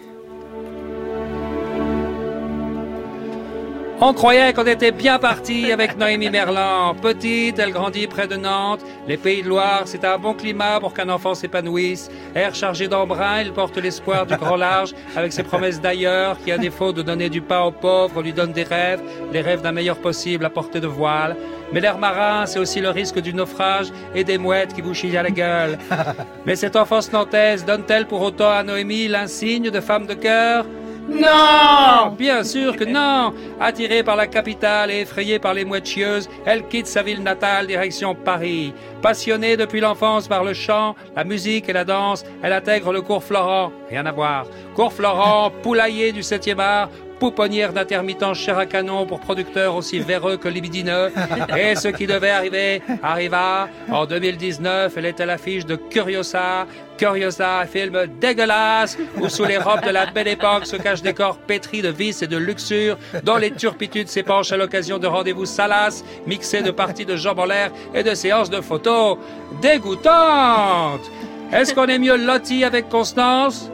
S1: On croyait qu'on était bien parti avec Noémie Merlan. Petite, elle grandit près de Nantes. Les Pays de Loire, c'est un bon climat pour qu'un enfant s'épanouisse. Air chargé d'embrun, il porte l'espoir du grand large avec ses promesses d'ailleurs qui, à défaut de donner du pain aux pauvres, lui donne des rêves, les rêves d'un meilleur possible à portée de voile. Mais l'air marin, c'est aussi le risque du naufrage et des mouettes qui vous chillent à la gueule. Mais cette enfance nantaise donne-t-elle pour autant à Noémie l'insigne de femme de cœur? Non Bien sûr que non Attirée par la capitale et effrayée par les mouettes chieuses, elle quitte sa ville natale direction Paris. Passionnée depuis l'enfance par le chant, la musique et la danse, elle intègre le cours Florent. Rien à voir. Cours Florent, poulailler du 7e art, pouponnière d'intermittents chair à canon pour producteurs aussi véreux que libidineux. Et ce qui devait arriver arriva. En 2019, elle était à l'affiche de Curiosa. Curiosa, un film dégueulasse où sous les robes de la belle époque se cachent des corps pétris de vices et de luxure, dont les turpitudes s'épanchent à l'occasion de rendez-vous salaces, mixés de parties de jambes en l'air et de séances de photos dégoûtantes. Est-ce qu'on est mieux loti avec Constance?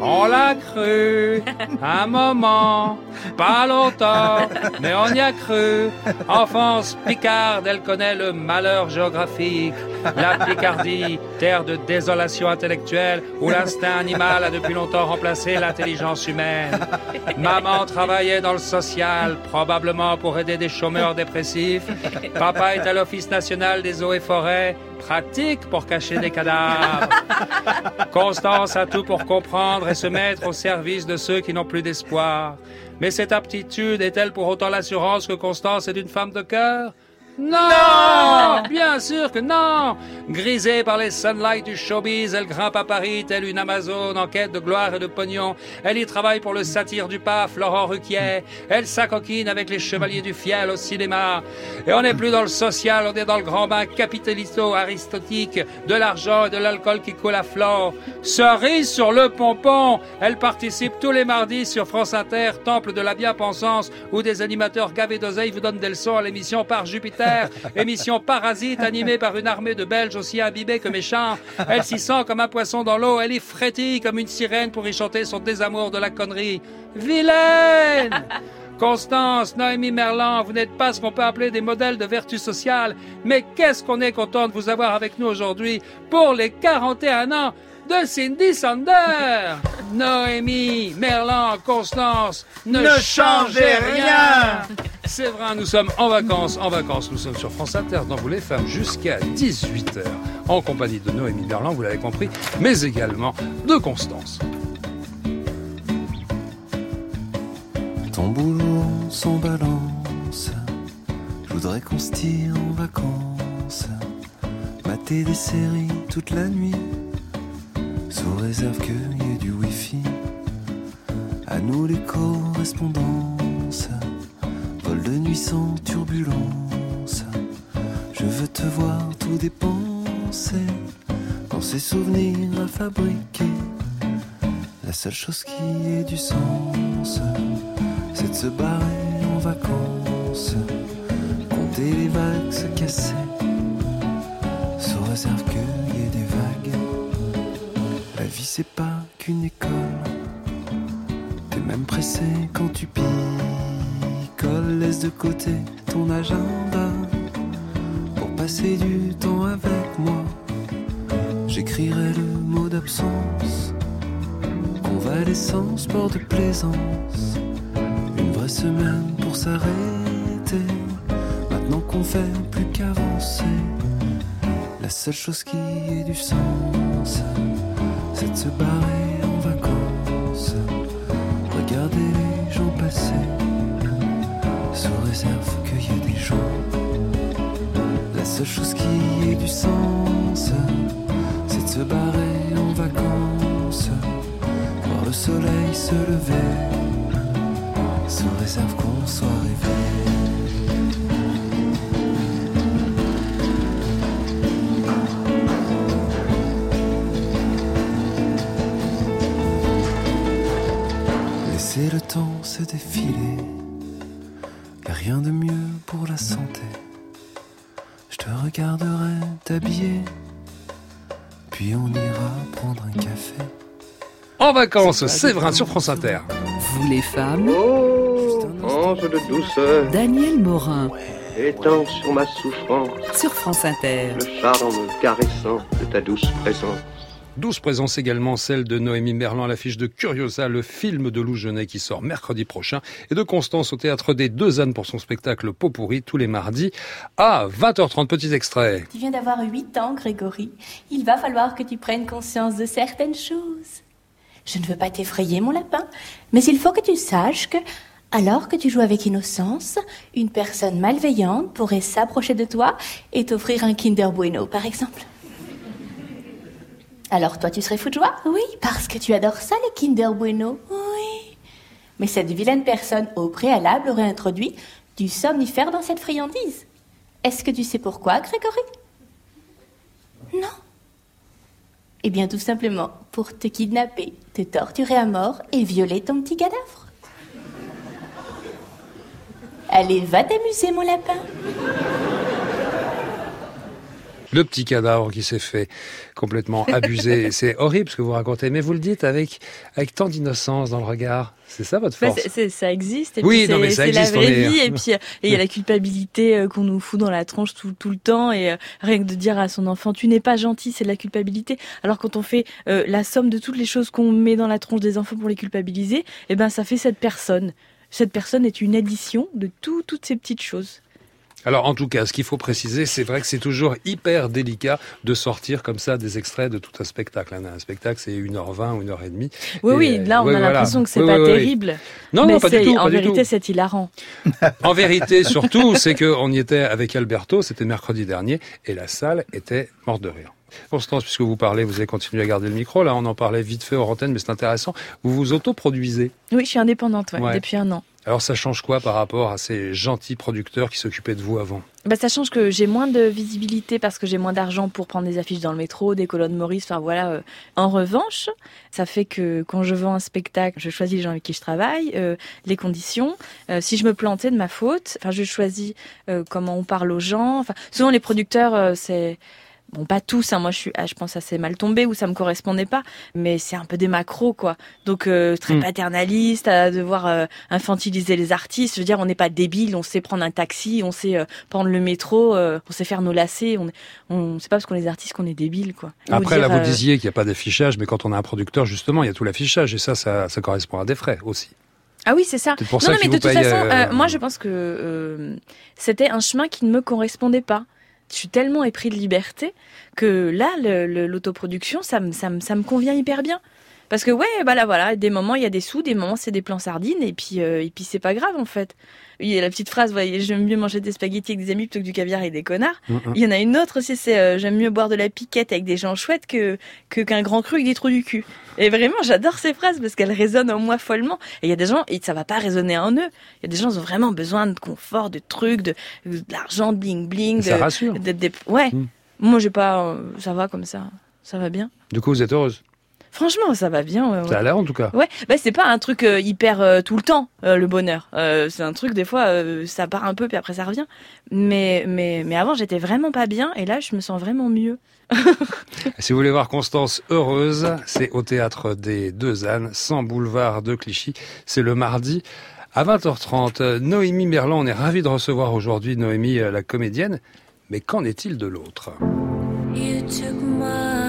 S1: On l'a cru, un moment, pas longtemps, mais on y a cru. Enfance picarde, elle connaît le malheur géographique, la Picardie, terre de désolation intellectuelle, où l'instinct animal a depuis longtemps remplacé l'intelligence humaine. Maman travaillait dans le social, probablement pour aider des chômeurs dépressifs. Papa est à l'Office national des eaux et forêts, pratique pour cacher des cadavres. Constance a tout pour comprendre et se mettre au service de ceux qui n'ont plus d'espoir. Mais cette aptitude est-elle pour autant l'assurance que Constance est une femme de cœur? Non, Bien sûr que non Grisée par les sunlights du showbiz, elle grimpe à Paris telle une Amazone en quête de gloire et de pognon. Elle y travaille pour le satire du PAF, Laurent Ruquier. Elle s'acoquine avec les chevaliers du fiel au cinéma. Et on n'est plus dans le social, on est dans le grand bain capitalisto-aristotique, de l'argent et de l'alcool qui coule à flot. Cerise sur le pompon Elle participe tous les mardis sur France Inter, temple de la bien-pensance, où des animateurs gavés d'oseille vous donnent des leçons à l'émission Par Jupiter émission parasite animée par une armée de Belges aussi imbibés que méchants. Elle s'y sent comme un poisson dans l'eau, elle est frétille comme une sirène pour y chanter son désamour de la connerie. Vilaine Constance, Noémie Merlan, vous n'êtes pas ce qu'on peut appeler des modèles de vertu sociale, mais qu'est-ce qu'on est content de vous avoir avec nous aujourd'hui pour les 41 ans de Cindy Sander. Noémie, Merlan, Constance, ne,
S5: Ne
S1: changez
S5: changez
S1: rien. C'est vrai, nous sommes en vacances, en vacances. Nous sommes sur France Inter dans Vous les femmes jusqu'à 18h en compagnie de Noémie Merlan, vous l'avez compris, mais également de Constance.
S13: Ton boulot, son balance. Je voudrais qu'on se tire en vacances. Mater des séries toute la nuit. Sous réserve qu'il y ait du wifi. À nous les correspondances. Vol de nuit sans turbulence. Je veux te voir tout dépenser. Dans ces souvenirs à fabriquer. La seule chose qui ait du sens c'est de se barrer en vacances, compter les vagues se casser, sous réserve qu'il y ait des vagues. La vie c'est pas qu'une école, t'es même pressé quand tu picoles, laisse de côté ton agenda pour passer du temps avec moi. J'écrirai le mot d'absence, convalescence, sport de plaisance. Une vraie semaine pour s'arrêter. Maintenant qu'on fait plus qu'avancer, la seule chose qui ait du sens, c'est de se barrer en vacances. Regarder les gens passer, sous réserve qu'il y ait des gens. La seule chose qui ait du sens, c'est de se barrer en vacances. Voir le soleil se lever sous réserve qu'on soit rêvé. Se défiler, y a rien de mieux pour la santé. Je te regarderai t'habiller, puis on ira prendre un café.
S1: En vacances, Séverin sur France Inter.
S3: Vous les femmes,
S18: Ange de douceur,
S3: Daniel Morin
S18: étends sur ma souffrance
S3: sur France Inter.
S18: le charme caressant de ta douce présence.
S1: 12 présences également, celle de Noémie Merlan à l'affiche de Curiosa, le film de Lou Genet qui sort mercredi prochain, et de Constance au théâtre des Deux Ânes pour son spectacle Pot pourri tous les mardis à 20h30. Petit extrait.
S19: Tu viens d'avoir 8 ans, Grégory. Il va falloir que tu prennes conscience de certaines choses. Je ne veux pas t'effrayer, mon lapin, mais il faut que tu saches que, alors que tu joues avec innocence, une personne malveillante pourrait s'approcher de toi et t'offrir un Kinder Bueno, par exemple. Alors toi, tu serais fou de joie? Oui, parce que tu adores ça, les Kinder Bueno. Oui. Mais cette vilaine personne, au préalable, aurait introduit du somnifère dans cette friandise. Est-ce que tu sais pourquoi, Grégory? Non. Eh bien, tout simplement pour te kidnapper, te torturer à mort et violer ton petit cadavre. Allez, va t'amuser, mon lapin.
S1: Le petit cadavre qui s'est fait complètement abuser. c'est horrible ce que vous racontez, mais vous le dites avec, avec tant d'innocence dans le regard. C'est ça votre
S4: Bah,
S1: force
S4: c'est- c'est- ça existe. Et
S1: Oui,
S4: puis
S1: non,
S4: c'est-
S1: mais ça
S4: c'est
S1: existe,
S4: la
S1: on
S4: vraie
S1: est-
S4: vie. Et puis euh, et il y a la culpabilité euh, qu'on nous fout dans la tronche tout, tout le temps. Et euh, rien que de dire à son enfant, tu n'es pas gentil, c'est de la culpabilité. Alors quand on fait euh, la somme de toutes les choses qu'on met dans la tronche des enfants pour les culpabiliser, eh ben ça fait cette personne. Cette personne est une addition de tout, toutes ces petites choses.
S1: Alors en tout cas, ce qu'il faut préciser, c'est vrai que c'est toujours hyper délicat de sortir comme ça des extraits de tout un spectacle. hein. Un spectacle, c'est 1h20 ou 1h30.
S4: Oui,
S1: Et,
S4: oui, là on
S1: ouais,
S4: a
S1: voilà.
S4: l'impression que c'est
S1: Oui,
S4: pas
S1: oui,
S4: terrible.
S1: Non,
S4: mais
S1: non, pas du tout.
S4: En
S1: du
S4: vérité, c'est hilarant.
S1: En vérité, surtout, c'est qu'on y était avec Alberto, c'était mercredi dernier, et la salle était morte de rire. Constance, puisque vous parlez, vous avez continué à garder le micro. Là, on en parlait vite fait hors antenne, mais c'est intéressant. Vous vous autoproduisez.
S4: Oui, je suis indépendante ouais,
S1: Ouais.
S4: depuis un an.
S1: Alors, ça change quoi par rapport à ces gentils producteurs qui s'occupaient de vous avant?
S4: Bah, ça change que j'ai moins de visibilité parce que j'ai moins d'argent pour prendre des affiches dans le métro, des colonnes Maurice, enfin voilà. euh. En revanche, ça fait que quand je vends un spectacle, je choisis les gens avec qui je travaille, euh, les conditions. Euh, si je me plantais de ma faute, enfin je choisis comment on parle aux gens. Souvent les producteurs, c'est Bon, pas tous, hein, moi je suis, ah, je pense assez mal tombé ou ça me correspondait pas, mais c'est un peu des macros quoi. Donc euh, très
S1: Hmm.
S4: paternaliste, à devoir euh, infantiliser les artistes. Je veux dire, on n'est pas débile, on sait prendre un taxi, on sait euh, prendre le métro, euh, on sait faire nos lacets. On, on c'est pas parce qu'on est des artistes qu'on est débile quoi.
S1: Après,
S4: dire,
S1: là, vous
S4: euh,
S1: disiez qu'il n'y a pas d'affichage, mais quand on a un producteur, justement, il y a tout l'affichage, et ça, ça, ça correspond à des frais aussi.
S4: Ah oui, c'est ça.
S1: Pour
S4: non,
S1: ça
S4: non, mais de toute façon,
S1: euh,
S4: euh, moi je pense que euh, c'était un chemin qui ne me correspondait pas. Je suis tellement épris de liberté que là, l'autoproduction, ça me, ça, me, ça me convient hyper bien. Parce que ouais, bah là voilà, des moments il y a des sous, des moments c'est des plans sardines, et puis euh, et puis c'est pas grave en fait. Il y a la petite phrase, voyez, j'aime mieux manger des spaghettis avec des amis plutôt que du caviar avec des connards.
S1: Mm, mm.
S4: Il y en a une autre aussi, c'est euh, j'aime mieux boire de la piquette avec des gens chouettes que que qu'un grand cru avec des trous du cul. Et vraiment, j'adore ces phrases parce qu'elles résonnent en moi follement. Et il y a des gens, et ça va pas résonner en eux. Il y a des gens qui ont vraiment besoin de confort, de trucs, de, de l'argent, de bling bling.
S1: Ça
S4: de,
S1: rassure.
S4: de- de- ouais.
S1: Mm.
S4: Moi, j'ai pas, euh, ça va comme ça. Ça va bien.
S1: Du coup, vous êtes heureuse?
S4: Franchement, ça va bien. ouais, ouais.
S1: Ça a l'air, en tout cas.
S4: Ouais, bah c'est pas un truc euh, hyper euh, tout le temps euh, le bonheur. Euh, c'est un truc des fois euh, ça part un peu puis après ça revient. Mais mais mais avant j'étais vraiment pas bien et là je me sens vraiment mieux.
S1: Si vous voulez voir Constance heureuse, c'est au théâtre des Deux Ânes, 100 boulevard de Clichy. C'est le mardi à 20h30. Euh, Noémie Merlan, on est ravi de recevoir aujourd'hui Noémie, la comédienne. Mais qu'en est-il de l'autre?
S20: You took my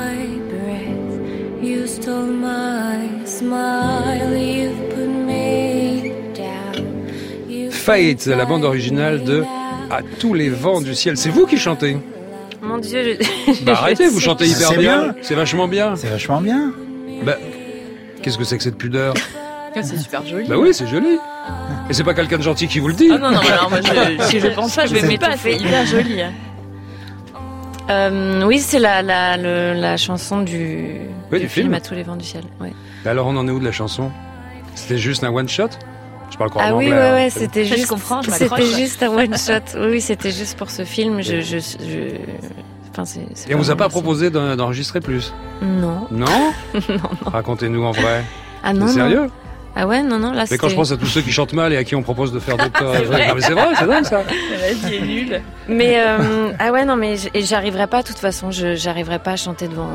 S20: you stole my smile, you put me down. You
S1: Fate, la bande originale de À tous les vents du ciel. C'est vous qui chantez
S8: Mon Dieu, je...
S1: Bah arrêtez, vous chantez hyper
S5: C'est
S1: bien.
S5: bien.
S1: C'est vachement bien.
S5: C'est vachement bien.
S1: Bah, qu'est-ce que c'est que cette pudeur
S4: C'est super joli.
S1: Bah oui, c'est joli. Et c'est pas quelqu'un de gentil qui vous le dit.
S4: Ah non non, alors moi je, si je pense pas, je vais m'étouffer. C'est hyper joli.
S8: Euh, oui, c'est la, la, le- la chanson du,
S1: Oui, du film.
S8: à tous les vents du ciel. Ouais.
S1: Alors on en est où de la chanson? C'était juste un one shot Je parle encore
S8: Ah oui,
S1: anglais.
S8: ouais,
S1: hein.
S8: ouais, c'était
S4: Je
S8: juste,
S4: comprends, je
S8: c'était juste un one shot. Oui, c'était juste pour ce film. Je, je, je... Enfin, c'est. c'est
S1: Et on vous a pas proposé d'en- d'enregistrer plus?
S8: Non.
S1: Non?
S8: Non, non.
S1: Racontez-nous en vrai.
S8: Ah non. Non. Ah ouais, non, non, là
S1: Mais quand je pense à tous ceux qui chantent mal et à qui on propose de faire d'autres...
S4: C'est vrai.
S1: Non mais c'est vrai, c'est dingue ça.
S4: La vie est nulle.
S8: Mais euh, ah ouais, non, mais j'arriverai pas. De toute façon, je j'arriverai pas à chanter devant.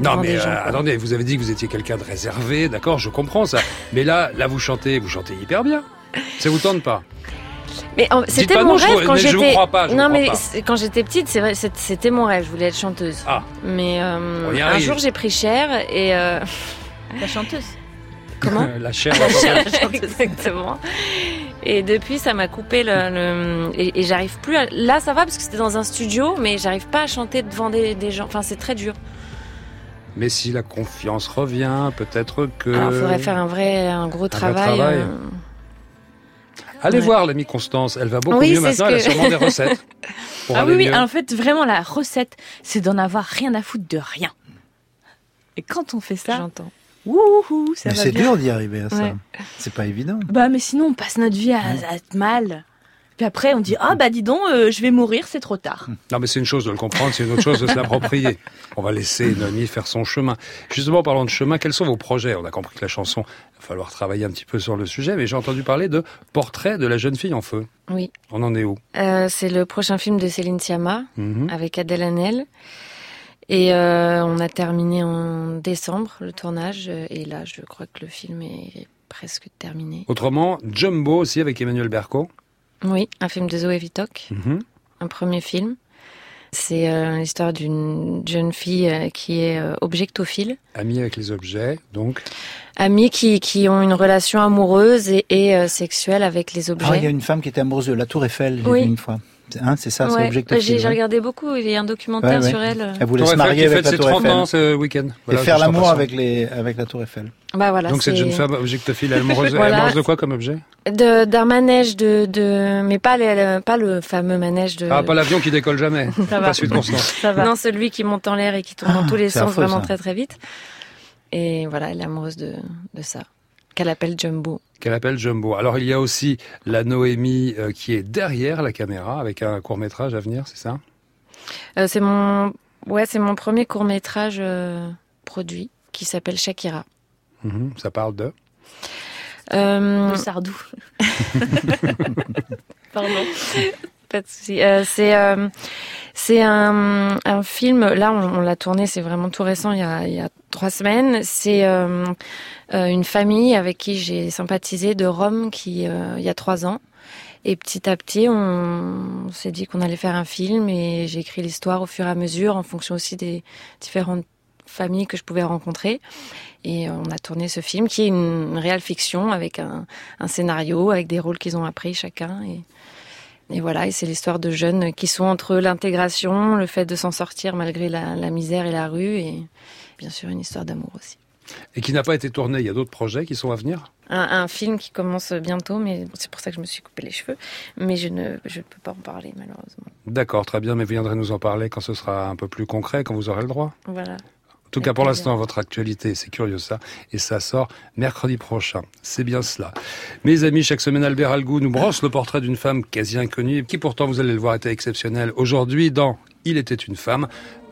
S1: Non
S8: devant
S1: mais
S8: des gens,
S1: euh, attendez, vous avez dit que vous étiez quelqu'un de réservé, d'accord, je comprends ça. Mais là, là vous chantez, vous chantez hyper bien. Ça vous tente pas
S8: Mais c'était mon
S1: non,
S8: rêve quand j'étais. non, mais
S1: pas.
S8: c'est- quand j'étais petite, c'est vrai, c'est- c'était mon rêve. Je voulais être chanteuse.
S1: Ah.
S8: Mais euh, un jour, j'ai pris cher et. euh,
S4: La chanteuse.
S8: Comment
S1: La chair.
S8: La chair, exactement. Et depuis, ça m'a coupé le, le- et, et j'arrive plus. À... Là, ça va parce que c'était dans un studio, mais j'arrive pas à chanter devant des, des gens. Enfin, c'est très dur.
S1: Mais si la confiance revient, peut-être que...
S8: Alors, il faudrait faire un vrai, un gros
S1: vrai
S8: travail.
S1: travail.
S8: euh,
S1: Allez
S8: Ouais.
S1: voir l'amie Constance, elle va beaucoup
S8: Oui,
S1: mieux maintenant, elle a sûrement des recettes. Pour
S4: Ah
S1: aller
S4: oui, oui, en fait, vraiment, la recette, c'est d'en avoir rien à foutre de rien. Et quand on fait ça,
S8: J'entends.
S4: Wouhou, ça
S5: Mais
S4: va
S5: c'est
S4: bien.
S5: dur d'y arriver à ça.
S4: Ouais.
S5: C'est pas évident.
S4: Bah, mais sinon, on passe notre vie à, à être mal. Puis après, on dit ah bah dis donc, euh, je vais mourir, c'est trop tard.
S1: Non, mais c'est une chose de le comprendre, c'est une autre chose de se l'approprier. On va laisser Noémie faire son chemin. Justement, parlant de chemin, quels sont vos projets? On a compris que la chanson, il va falloir travailler un petit peu sur le sujet, mais j'ai entendu parler de Portrait de la jeune fille en feu.
S8: Oui.
S1: On en est où?
S8: Euh, c'est le prochain film de Céline Sciamma
S1: Mhm.
S8: avec Adèle Hanel. Et euh, on a terminé en décembre le tournage. euh, Et là, je crois que le film est presque terminé.
S1: Autrement, Jumbo aussi avec Emmanuel Berco.
S8: Oui, un film de Zoé Vitok,
S1: Mhm.
S8: un premier film. C'est euh, l'histoire d'une jeune fille euh, qui est euh, objectophile,
S1: Ami avec les objets, donc.
S8: amies qui, qui ont une relation amoureuse et, et, euh, sexuelle avec les objets.
S5: Ah, il y a une femme qui était amoureuse de la Tour Eiffel, j'ai
S8: Oui.
S5: vu une fois. C'est- Hein, c'est ça, c'est
S8: Ouais,
S5: objectif.
S8: J'ai regardé beaucoup, il y a un documentaire
S5: Ouais, ouais.
S8: sur elle.
S5: Elle voulait se marier
S1: qui
S5: avec la
S1: ses
S5: Tour
S1: 30
S5: Eiffel.
S1: ans ce week-end.
S5: et faire l'amour avec, les, avec la Tour Eiffel.
S8: Bah voilà,
S1: Donc cette
S8: c'est-
S1: jeune femme objectophile, elle amoureuse,
S8: Voilà.
S1: amoureuse de quoi comme objet?
S8: De- d'un manège de, de mais pas le, pas le fameux manège de
S1: Ah, pas l'avion qui décolle jamais.
S8: Ça va.
S1: Pas celui de Constance.
S8: non celui qui monte en l'air et qui tourne dans tous les
S1: c'est
S8: sens
S1: affreux,
S8: vraiment
S1: ça.
S8: très très vite et voilà elle est amoureuse de, de ça qu'elle appelle Jumbo
S1: Qu'elle appelle Jumbo. Alors il y a aussi la Noémie euh, qui est derrière la caméra avec un court métrage à venir, c'est ça?
S8: Euh, c'est mon ouais c'est mon premier court métrage produit qui s'appelle Shakira
S1: Mhm, Ça parle de?
S8: euh...
S4: Le Sardou.
S8: Pardon. Pas de souci. Euh, c'est euh, un, film. Là, on, l'a tourné. C'est vraiment tout récent. Il y a, trois semaines. C'est euh, une famille avec qui j'ai sympathisé de Rome qui il y a trois ans. Et petit à petit, on, s'est dit qu'on allait faire un film et j'ai écrit l'histoire au fur et à mesure en fonction aussi des différentes familles que je pouvais rencontrer. Et on a tourné ce film qui est une, une réelle fiction avec un, scénario, avec des rôles qu'ils ont appris chacun. Et voilà, et c'est l'histoire de jeunes qui sont entre l'intégration, le fait de s'en sortir malgré la, la misère et la rue, et bien sûr une histoire d'amour aussi.
S1: Et qui n'a pas été tourné. Il y a d'autres projets qui sont à venir?
S8: Un, un film qui commence bientôt, mais c'est pour ça que je me suis coupé les cheveux. Mais je ne je peux pas en parler malheureusement.
S1: D'accord, très bien, mais vous viendrez nous en parler quand ce sera un peu plus concret, quand vous aurez le droit.
S8: Voilà.
S1: En tout cas, pour l'instant, votre actualité, c'est curieux ça, et ça sort mercredi prochain. C'est bien cela. Mes amis, chaque semaine, Albert Algou nous brosse le portrait d'une femme quasi inconnue, qui pourtant, vous allez le voir, était exceptionnelle. Aujourd'hui, dans Il était une femme,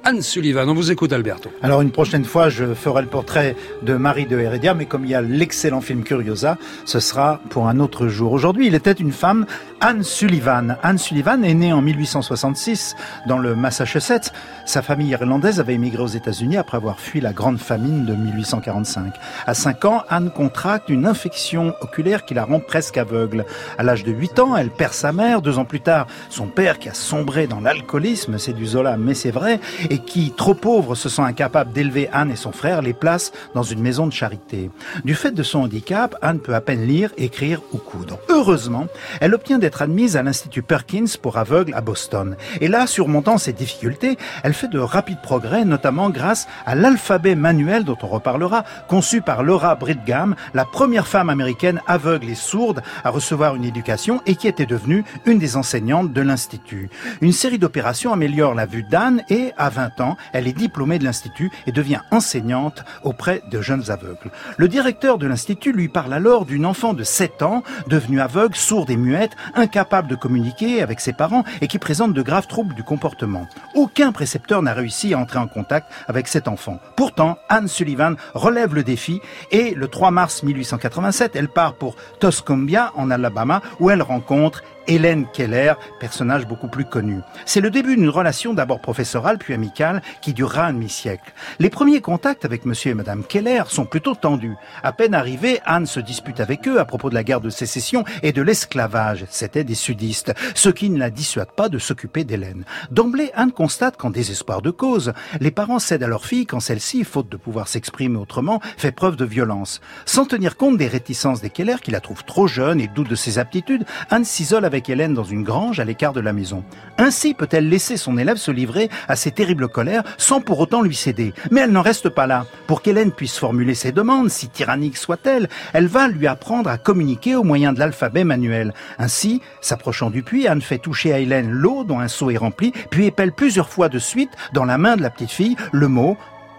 S1: Anne Sullivan. On vous écoute, Alberto.
S5: Alors une prochaine fois, je ferai le portrait de Marie de Heredia, mais comme il y a l'excellent film Curiosa, ce sera pour un autre jour. Aujourd'hui, il était une femme, Anne Sullivan. Anne Sullivan est née en 1866 dans le Massachusetts. Sa famille irlandaise avait émigré aux États-Unis après avoir fui la grande famine de 1845. À 5 ans, Anne contracte une infection oculaire qui la rend presque aveugle. À l'âge de 8 ans, elle perd sa mère. Deux ans plus tard, son père qui a sombré dans l'alcoolisme, c'est du Zola, mais c'est vrai, qui, trop pauvre, se sent incapable d'élever Anne et son frère, les place dans une maison de charité. Du fait de son handicap, Anne peut à peine lire, écrire ou coudre. Heureusement, elle obtient d'être admise à l'Institut Perkins pour aveugles à Boston. Et là, surmontant ses difficultés, elle fait de rapides progrès, notamment grâce à l'alphabet manuel dont on reparlera, conçu par Laura Bridgham, la première femme américaine aveugle et sourde à recevoir une éducation et qui était devenue une des enseignantes de l'Institut. Une série d'opérations améliore la vue d'Anne et, à 20 ans, elle est diplômée de l'Institut et devient enseignante auprès de jeunes aveugles. Le directeur de l'Institut lui parle alors d'une enfant de 7 ans, devenue aveugle, sourde et muette, incapable de communiquer avec ses parents et qui présente de graves troubles du comportement. Aucun précepteur n'a réussi à entrer en contact avec cet enfant. Pourtant, Anne Sullivan relève le défi et le 3 mars 1887, elle part pour Tuscumbia en Alabama où elle rencontre Hélène Keller, personnage beaucoup plus connu. C'est le début d'une relation d'abord professorale puis amicale qui durera un demi-siècle. Les premiers contacts avec monsieur et madame Keller sont plutôt tendus. À peine arrivée, Anne se dispute avec eux à propos de la guerre de sécession et de l'esclavage. C'étaient des sudistes, ce qui ne la dissuade pas de s'occuper d'Hélène. D'emblée, Anne constate qu'en désespoir de cause, les parents cèdent à leur fille quand celle-ci, faute de pouvoir s'exprimer autrement, fait preuve de violence. Sans tenir compte des réticences des Keller qui la trouvent trop jeune et doute de ses aptitudes, Anne s'isole avec Hélène dans une grange à l'écart de la maison. Ainsi peut-elle laisser son élève se livrer à ses terribles colères sans pour autant lui céder. Mais elle n'en reste pas là. Pour qu'Hélène puisse formuler ses demandes, si tyrannique soit-elle, elle va lui apprendre à communiquer au moyen de l'alphabet manuel. Ainsi, s'approchant du puits, Anne fait toucher à Hélène l'eau dont un seau est rempli, puis épelle plusieurs fois de suite dans la main de la petite fille le mot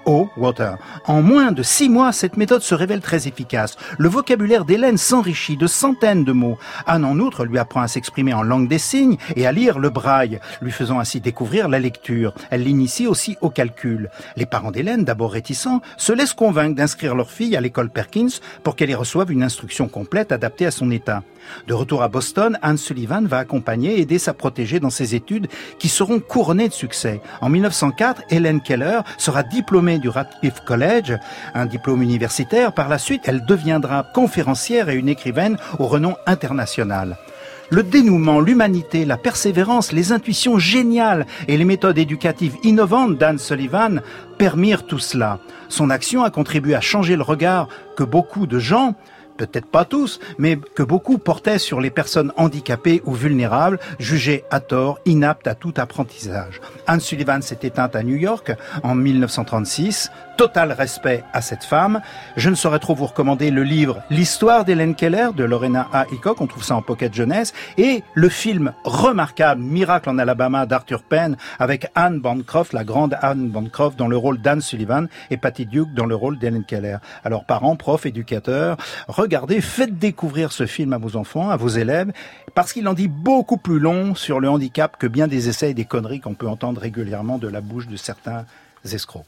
S5: eau, water. En moins de six mois, cette méthode se révèle très efficace. Le vocabulaire d'Hélène s'enrichit de centaines de mots. Anne, en outre, lui apprend à s'exprimer en langue des signes et à lire le braille, lui faisant ainsi découvrir la lecture. Elle l'initie aussi au calcul. Les parents d'Hélène, d'abord réticents, se laissent convaincre d'inscrire leur fille à l'école Perkins pour qu'elle y reçoive une instruction complète adaptée à son état. De retour à Boston, Anne Sullivan va accompagner et aider sa protégée dans ses études qui seront couronnées de succès. En 1904, Helen Keller sera diplômée du Radcliffe College, un diplôme universitaire. Par la suite, elle deviendra conférencière et une écrivaine au renom international. Le dénouement, l'humanité, la persévérance, les intuitions géniales et les méthodes éducatives innovantes d'Anne Sullivan permirent tout cela. Son action a contribué à changer le regard que beaucoup de gens peut-être pas tous, mais que beaucoup portaient sur les personnes handicapées ou vulnérables, jugées à tort, inaptes à tout apprentissage. Anne Sullivan s'est éteinte à New York en 1936. Total respect à cette femme. Je ne saurais trop vous recommander le livre L'histoire d'Hélène Keller de Lorena A. Hickok, on trouve ça en pocket jeunesse, et le film remarquable Miracle en Alabama d'Arthur Penn avec Anne Bancroft, la grande Anne Bancroft dans le rôle d'Anne Sullivan et Patty Duke dans le rôle d'Hélène Keller. Alors parents, profs, éducateurs, regardez, faites découvrir ce film à vos enfants, à vos élèves, parce qu'il en dit beaucoup plus long sur le handicap que bien des essais et des conneries qu'on peut entendre régulièrement de la bouche de certains escrocs.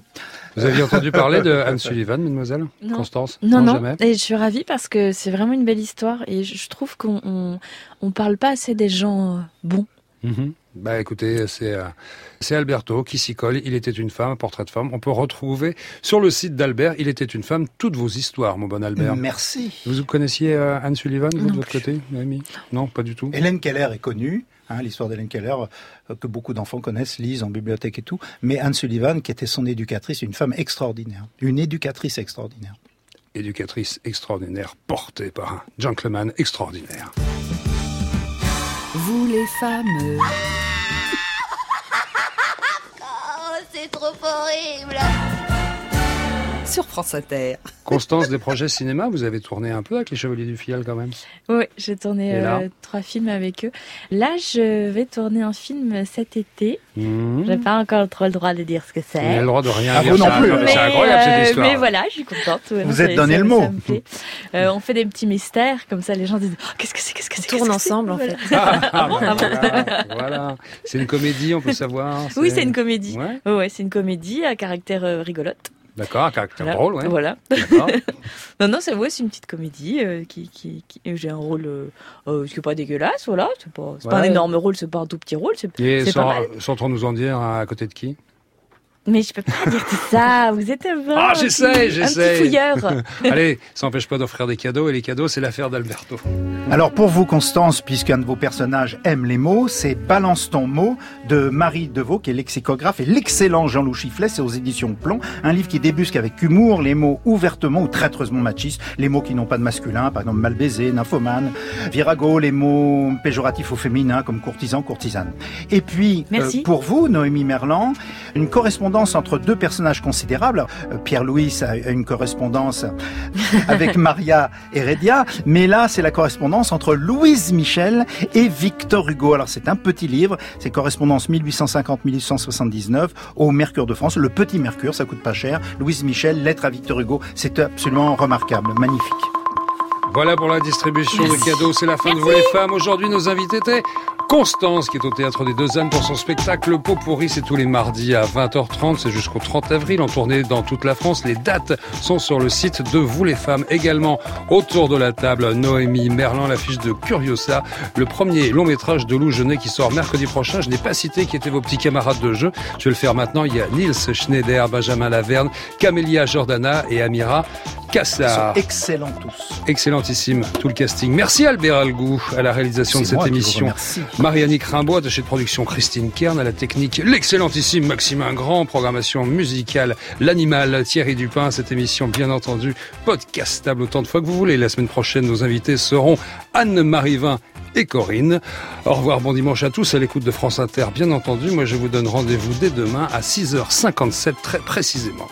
S1: Vous aviez entendu parler de Anne Sullivan, mademoiselle
S4: Non.
S1: Constance?
S4: Non, non.
S1: jamais
S4: Et je suis ravie parce que c'est vraiment une belle histoire et je trouve qu'on on, on parle pas assez des gens euh, bons.
S1: Mhm. Bah écoutez, c'est euh, c'est Alberto qui s'y colle. Il était une femme, un portrait de femme. On peut retrouver sur le site d'Albert, il était une femme, toutes vos histoires, mon bon Albert.
S5: Merci.
S1: Vous connaissiez euh, Anne Sullivan, vous,
S5: Non
S1: de votre côté, Noémie? Non, pas du tout.
S5: Hélène Keller est connue, hein, l'histoire d'Hélène Keller euh, que beaucoup d'enfants connaissent, lisent en bibliothèque et tout. Mais Anne Sullivan, qui était son éducatrice, une femme extraordinaire, une éducatrice extraordinaire.
S1: Éducatrice extraordinaire, portée par un gentleman extraordinaire.
S3: Vous les fameux.
S20: Oh, c'est trop horrible.
S3: Sur France Inter.
S1: Constance, des projets cinéma, vous avez tourné un peu avec les Chevaliers du Fiel quand même.
S4: Oui, j'ai tourné euh, trois films avec eux. Là, je vais tourner un film cet été.
S1: Mhm.
S4: J'ai pas encore trop le droit de dire ce que c'est.
S1: Vous avez le droit de rien
S5: Ah,
S1: dire.
S5: vous non
S1: ça.
S5: plus.
S1: C'est incroyable
S4: euh,
S1: cette histoire.
S4: mais voilà, je suis contente. Ouais,
S5: Vous êtes donné le mot.
S4: Euh, on fait des petits mystères, comme ça les gens disent oh, Qu'est-ce que c'est Qu'est-ce que c'est
S8: tourne
S4: qu'est-ce que c'est
S8: ensemble, en fait.
S1: Ah,
S4: Ah bon,
S1: bah,
S4: ah
S1: voilà, voilà. C'est une comédie, on peut savoir.
S4: Oui, c'est une comédie.
S1: Ouais.
S4: C'est une comédie à caractère euh, rigolote.
S1: D'accord, un caractère
S4: Voilà.
S1: drôle, ouais.
S4: Voilà. Non, non, c'est ouais, c'est une petite comédie euh, qui, qui, j'ai un rôle euh, euh, qui est pas dégueulasse, voilà. C'est pas, c'est pas un énorme rôle, c'est pas un tout petit rôle, c'est
S1: Et
S4: c'est pas
S1: sans,
S4: mal.
S1: sans trop nous en dire à côté de qui?
S4: Mais je peux pas dire tout ça. Vous êtes un
S1: Ah,
S4: un
S1: j'essaie, j'essaie.
S4: Un petit fouilleur.
S1: Allez, ça n'empêche pas d'offrir des cadeaux, et les cadeaux, c'est l'affaire d'Alberto.
S5: Alors pour vous, Constance, puisqu'un de vos personnages aime les mots, c'est Balance ton mot de Marie Deveau, qui est lexicographe, et l'excellent Jean-Loup Chifflet, c'est aux éditions Plomb, un livre qui débusque avec humour les mots ouvertement ou traîtreusement machistes, les mots qui n'ont pas de masculin, par exemple mal baisé, nymphomane, virago, les mots péjoratifs au féminin comme courtisan, courtisane. Et puis, euh,
S4: Merci.
S5: pour vous, Noémie Merlan, une correspondance entre deux personnages considérables. Euh, Pierre-Louis a une correspondance avec Maria Heredia, mais là, c'est la correspondance entre Louise Michel et Victor Hugo. Alors, c'est un petit livre, c'est correspondance 1850-1879 au Mercure de France, le petit Mercure, ça coûte pas cher. Louise Michel, lettre à Victor Hugo, c'est absolument remarquable, magnifique.
S1: Voilà pour la distribution de cadeaux. C'est la fin de Vous les femmes. Aujourd'hui, nos invités étaient Constance, qui est au Théâtre des Deux Ânes pour son spectacle Pot pourri. C'est tous les mardis à 20h30. C'est jusqu'au 30 avril en tournée dans toute la France. Les dates sont sur le site de Vous les femmes. Également, autour de la table, Noémie Merlan, l'affiche de Curiosa, le premier long métrage de Lou Genet qui sort mercredi prochain. Je n'ai pas cité qui étaient vos petits camarades de jeu. Je vais le faire maintenant. Il y a Nils Schneider, Benjamin Laverne, Camélia Jordana et Amira
S5: Ils
S1: Cassard.
S5: sont excellents tous.
S1: Excellentissime, tout le casting. Merci Albert Algou à la réalisation de cette émission. Marianne Rimbaud, attachée de production Christine Kern, à la technique, l'excellentissime Maximin Grand, programmation musicale, l'animal Thierry Dupin. Cette émission, bien entendu, podcastable autant de fois que vous voulez. La semaine prochaine, nos invités seront Anne-Marie Vin et Corinne. Au revoir, bon dimanche à tous à l'écoute de France Inter, bien entendu. Moi, je vous donne rendez-vous dès demain à 6h57 très précisément.